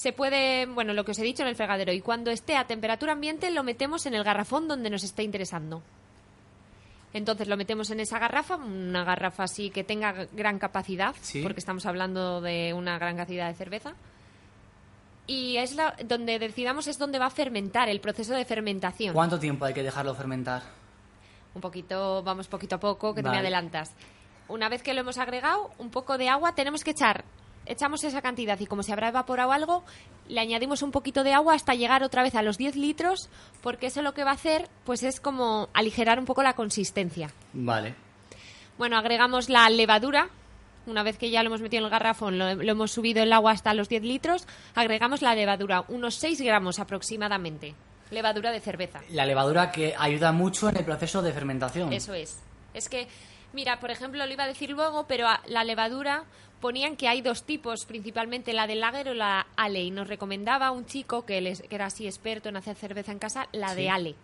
Se puede, bueno, lo que os he dicho en el fregadero, y cuando esté a temperatura ambiente lo metemos en el garrafón donde nos esté interesando. Entonces lo metemos en esa garrafa, una garrafa así que tenga gran capacidad, Sí. porque estamos hablando de una gran cantidad de cerveza. Y es la, donde decidamos es donde va a fermentar, el proceso de fermentación. ¿Cuánto tiempo hay que dejarlo fermentar? Un poquito, vamos poquito a poco, que te Vale. me adelantas. Una vez que lo hemos agregado, un poco de agua, tenemos que echar, echamos esa cantidad y como se habrá evaporado algo, le añadimos un poquito de agua hasta llegar otra vez a los 10 litros, porque eso lo que va a hacer, pues es como aligerar un poco la consistencia. Vale. Bueno, agregamos la levadura. Una vez que ya lo hemos metido en el garrafón, lo, lo hemos subido el agua hasta los 10 litros, agregamos la levadura, unos 6 gramos aproximadamente. Levadura de cerveza. La levadura que ayuda mucho en el proceso de fermentación. Eso es. Es que, mira, por ejemplo, lo iba a decir luego, pero a- la levadura ponían que hay dos tipos, principalmente la del lager o la ale. Y nos recomendaba un chico que, les- que era así experto en hacer cerveza en casa, la Sí. de ale.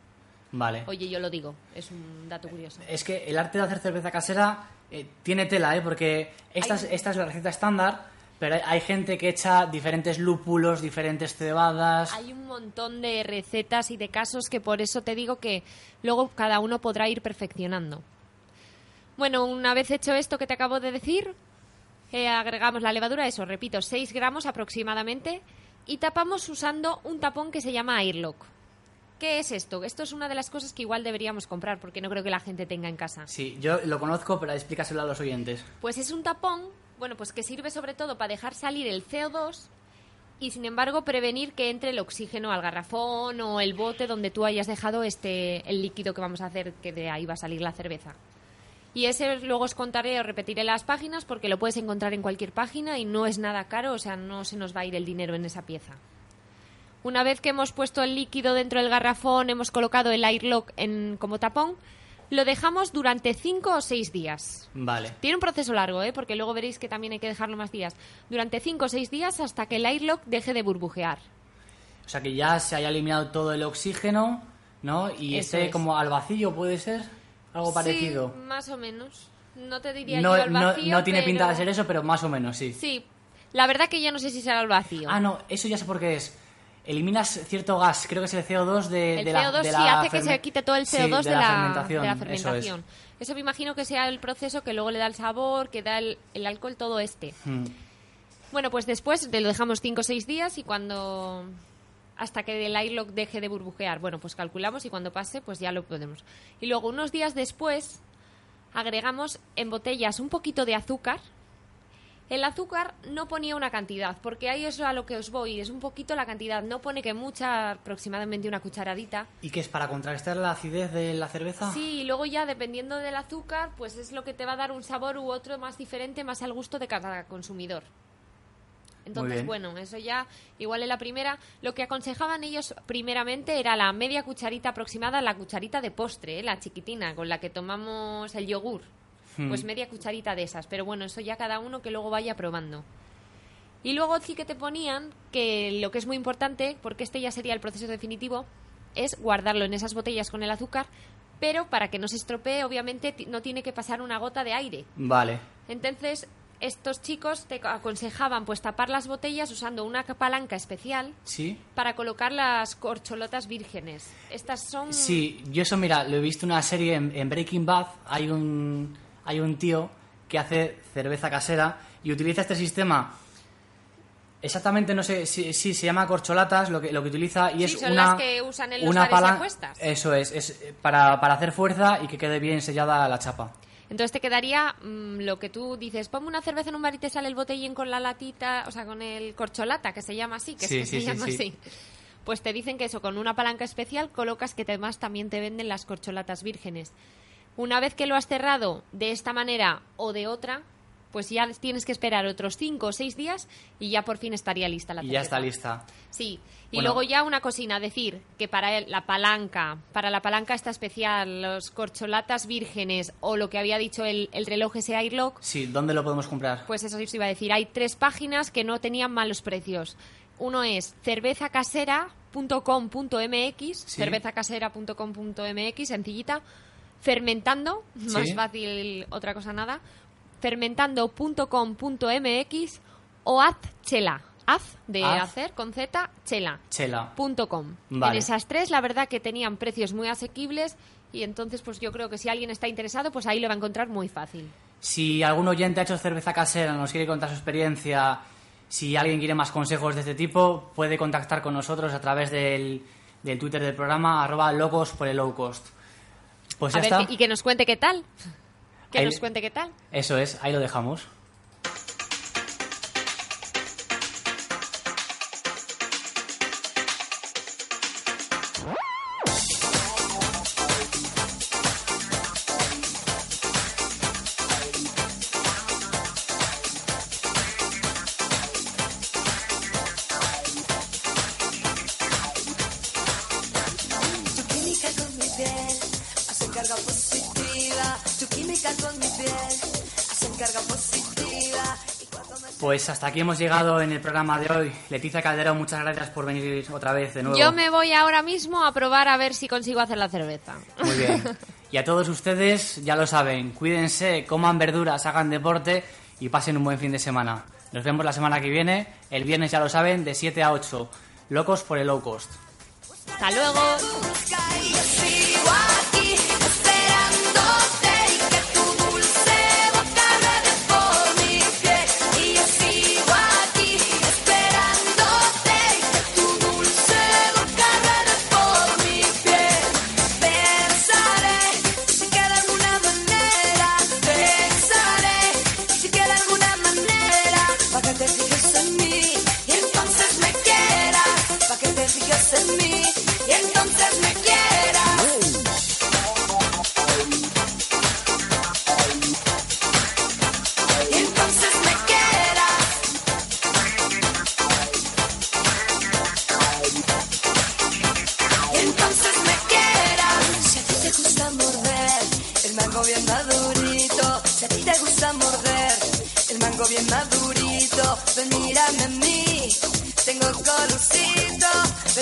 Vale. Oye, yo lo digo, es un dato curioso. Es que el arte de hacer cerveza casera eh, tiene tela, ¿eh? Porque esta, es, esta es la receta estándar, pero hay, hay gente que echa diferentes lúpulos, diferentes cebadas. Hay un montón de recetas y de casos que por eso te digo que luego cada uno podrá ir perfeccionando. Bueno, una vez hecho esto que te acabo de decir, eh, agregamos la levadura, eso, repito, 6 gramos aproximadamente, y tapamos usando un tapón que se llama Airlock. ¿Qué es esto? Esto es una de las cosas que igual deberíamos comprar porque no creo que la gente tenga en casa. Sí, yo lo conozco, pero explícaselo a los oyentes. Pues es un tapón, bueno, pues que sirve sobre todo para dejar salir el CO2 y sin embargo prevenir que entre el oxígeno al garrafón o el bote donde tú hayas dejado este el líquido que vamos a hacer que de ahí va a salir la cerveza. Y ese luego os contaré o repetiré las páginas porque lo puedes encontrar en cualquier página y no es nada caro, o sea, no se nos va a ir el dinero en esa pieza. Una vez que hemos puesto el líquido dentro del garrafón, hemos colocado el airlock en, como tapón, lo dejamos durante 5 o 6 días. Vale. Tiene un proceso largo, ¿eh? porque luego veréis que también hay que dejarlo más días. Durante 5 o 6 días hasta que el airlock deje de burbujear. O sea que ya se haya eliminado todo el oxígeno, ¿no? Y Eso esté es. como al vacío, ¿puede ser? Algo parecido. Sí, más o menos. No te diría No, yo al no- vacío, no tiene pinta de ser eso, pero más o menos, sí. Sí. La verdad que yo no sé si será al vacío. Ah, no, eso ya sé por qué es. Eliminas cierto gas, creo que es el CO2 de, el de la CO2 de sí la hace que se quite todo el Sí, CO2 de, la, fermentación. de la eso es. fermentación. Eso me imagino que sea el proceso que luego le da el sabor, que da el, el alcohol, todo este. Hmm. Bueno, pues después te lo dejamos 5 o 6 días y cuando hasta que el airlock deje de burbujear, bueno, pues calculamos y cuando pase, pues ya lo podemos. Y luego unos días después agregamos en botellas un poquito de azúcar. El azúcar no ponía una cantidad, porque ahí es a lo que os voy, es un poquito la cantidad, no pone que mucha, aproximadamente una cucharadita. ¿Y qué es para contrarrestar la acidez de la cerveza? Sí, y luego ya dependiendo del azúcar, pues es lo que te va a dar un sabor u otro más diferente, más al gusto de cada consumidor. Entonces, bueno, eso ya igual en la primera. Lo que aconsejaban ellos primeramente era la media cucharita aproximada, la cucharita de postre, ¿eh? la chiquitina, con la que tomamos el yogur. Hmm. Pues media cucharita de esas. Pero bueno, eso ya cada uno que luego vaya probando. Y luego sí que te ponían que lo que es muy importante, porque este ya sería el proceso definitivo, es guardarlo en esas botellas con el azúcar, pero para que no se estropee, obviamente no tiene que pasar una gota de aire. Vale. Entonces, estos chicos te aconsejaban pues tapar las botellas usando una palanca especial ¿Sí? para colocar las corcholotas vírgenes. Estas son Sí, yo eso, mira, lo he visto en una serie en, en Breaking Bad. Hay un, hay un tío que hace cerveza casera y utiliza este sistema. Exactamente, no sé si, si se llama corcholatas, lo que, lo que utiliza, y Sí, es son una. las que usan en los una bares y palan- apuestas. Eso es, es eh, para, para hacer fuerza y que quede bien sellada la chapa. Entonces te quedaría mm, lo que tú dices, ponme una cerveza en un bar y te sale el botellín con la latita, o sea, con el corcholata, que se llama así, que Sí, es sí, que se sí, llama sí. así. Pues te dicen que eso, con una palanca especial colocas que además también te venden las corcholatas vírgenes. Una vez que lo has cerrado de esta manera o de otra, pues ya tienes que esperar otros cinco o seis días y ya por fin estaría lista la Y ya cerveza. está lista. Sí, y Bueno. luego ya una cocina, decir que para la palanca, para la palanca esta especial, los corcholatas vírgenes o lo que había dicho el, el reloj ese Airlock, Sí, ¿dónde lo podemos comprar? pues eso os iba a decir, hay tres páginas que no tenían malos precios. Uno es cervezacasera.com.mx, cervezacasera.com.mx, sencillita, fermentando, más Sí. fácil, otra cosa nada, fermentando.com.mx o hazchela, haz de Haz. hacer con z, chela. Chela. Punto com. Vale. En esas tres, la verdad que tenían precios muy asequibles y entonces pues yo creo que si alguien está interesado, pues ahí lo va a encontrar muy fácil. Si algún oyente ha hecho cerveza casera, nos quiere contar su experiencia, si alguien quiere más consejos de este tipo, puede contactar con nosotros a través del, del Twitter del programa, arroba locos por el low cost. Pues ya a está. y que nos cuente qué tal. Que Ahí- nos cuente qué tal. Eso es, ahí lo dejamos. Pues hasta aquí hemos llegado en el programa de hoy. Leticia Calderón, muchas gracias por venir otra vez de nuevo. Yo me voy ahora mismo a probar a ver si consigo hacer la cerveza. Muy bien. Y a todos ustedes, ya lo saben, cuídense, coman verduras, hagan deporte y pasen un buen fin de semana. Nos vemos la semana que viene, el viernes ya lo saben, de 7 a 8. Locos por el low cost. Hasta luego.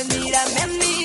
Mírame a mí,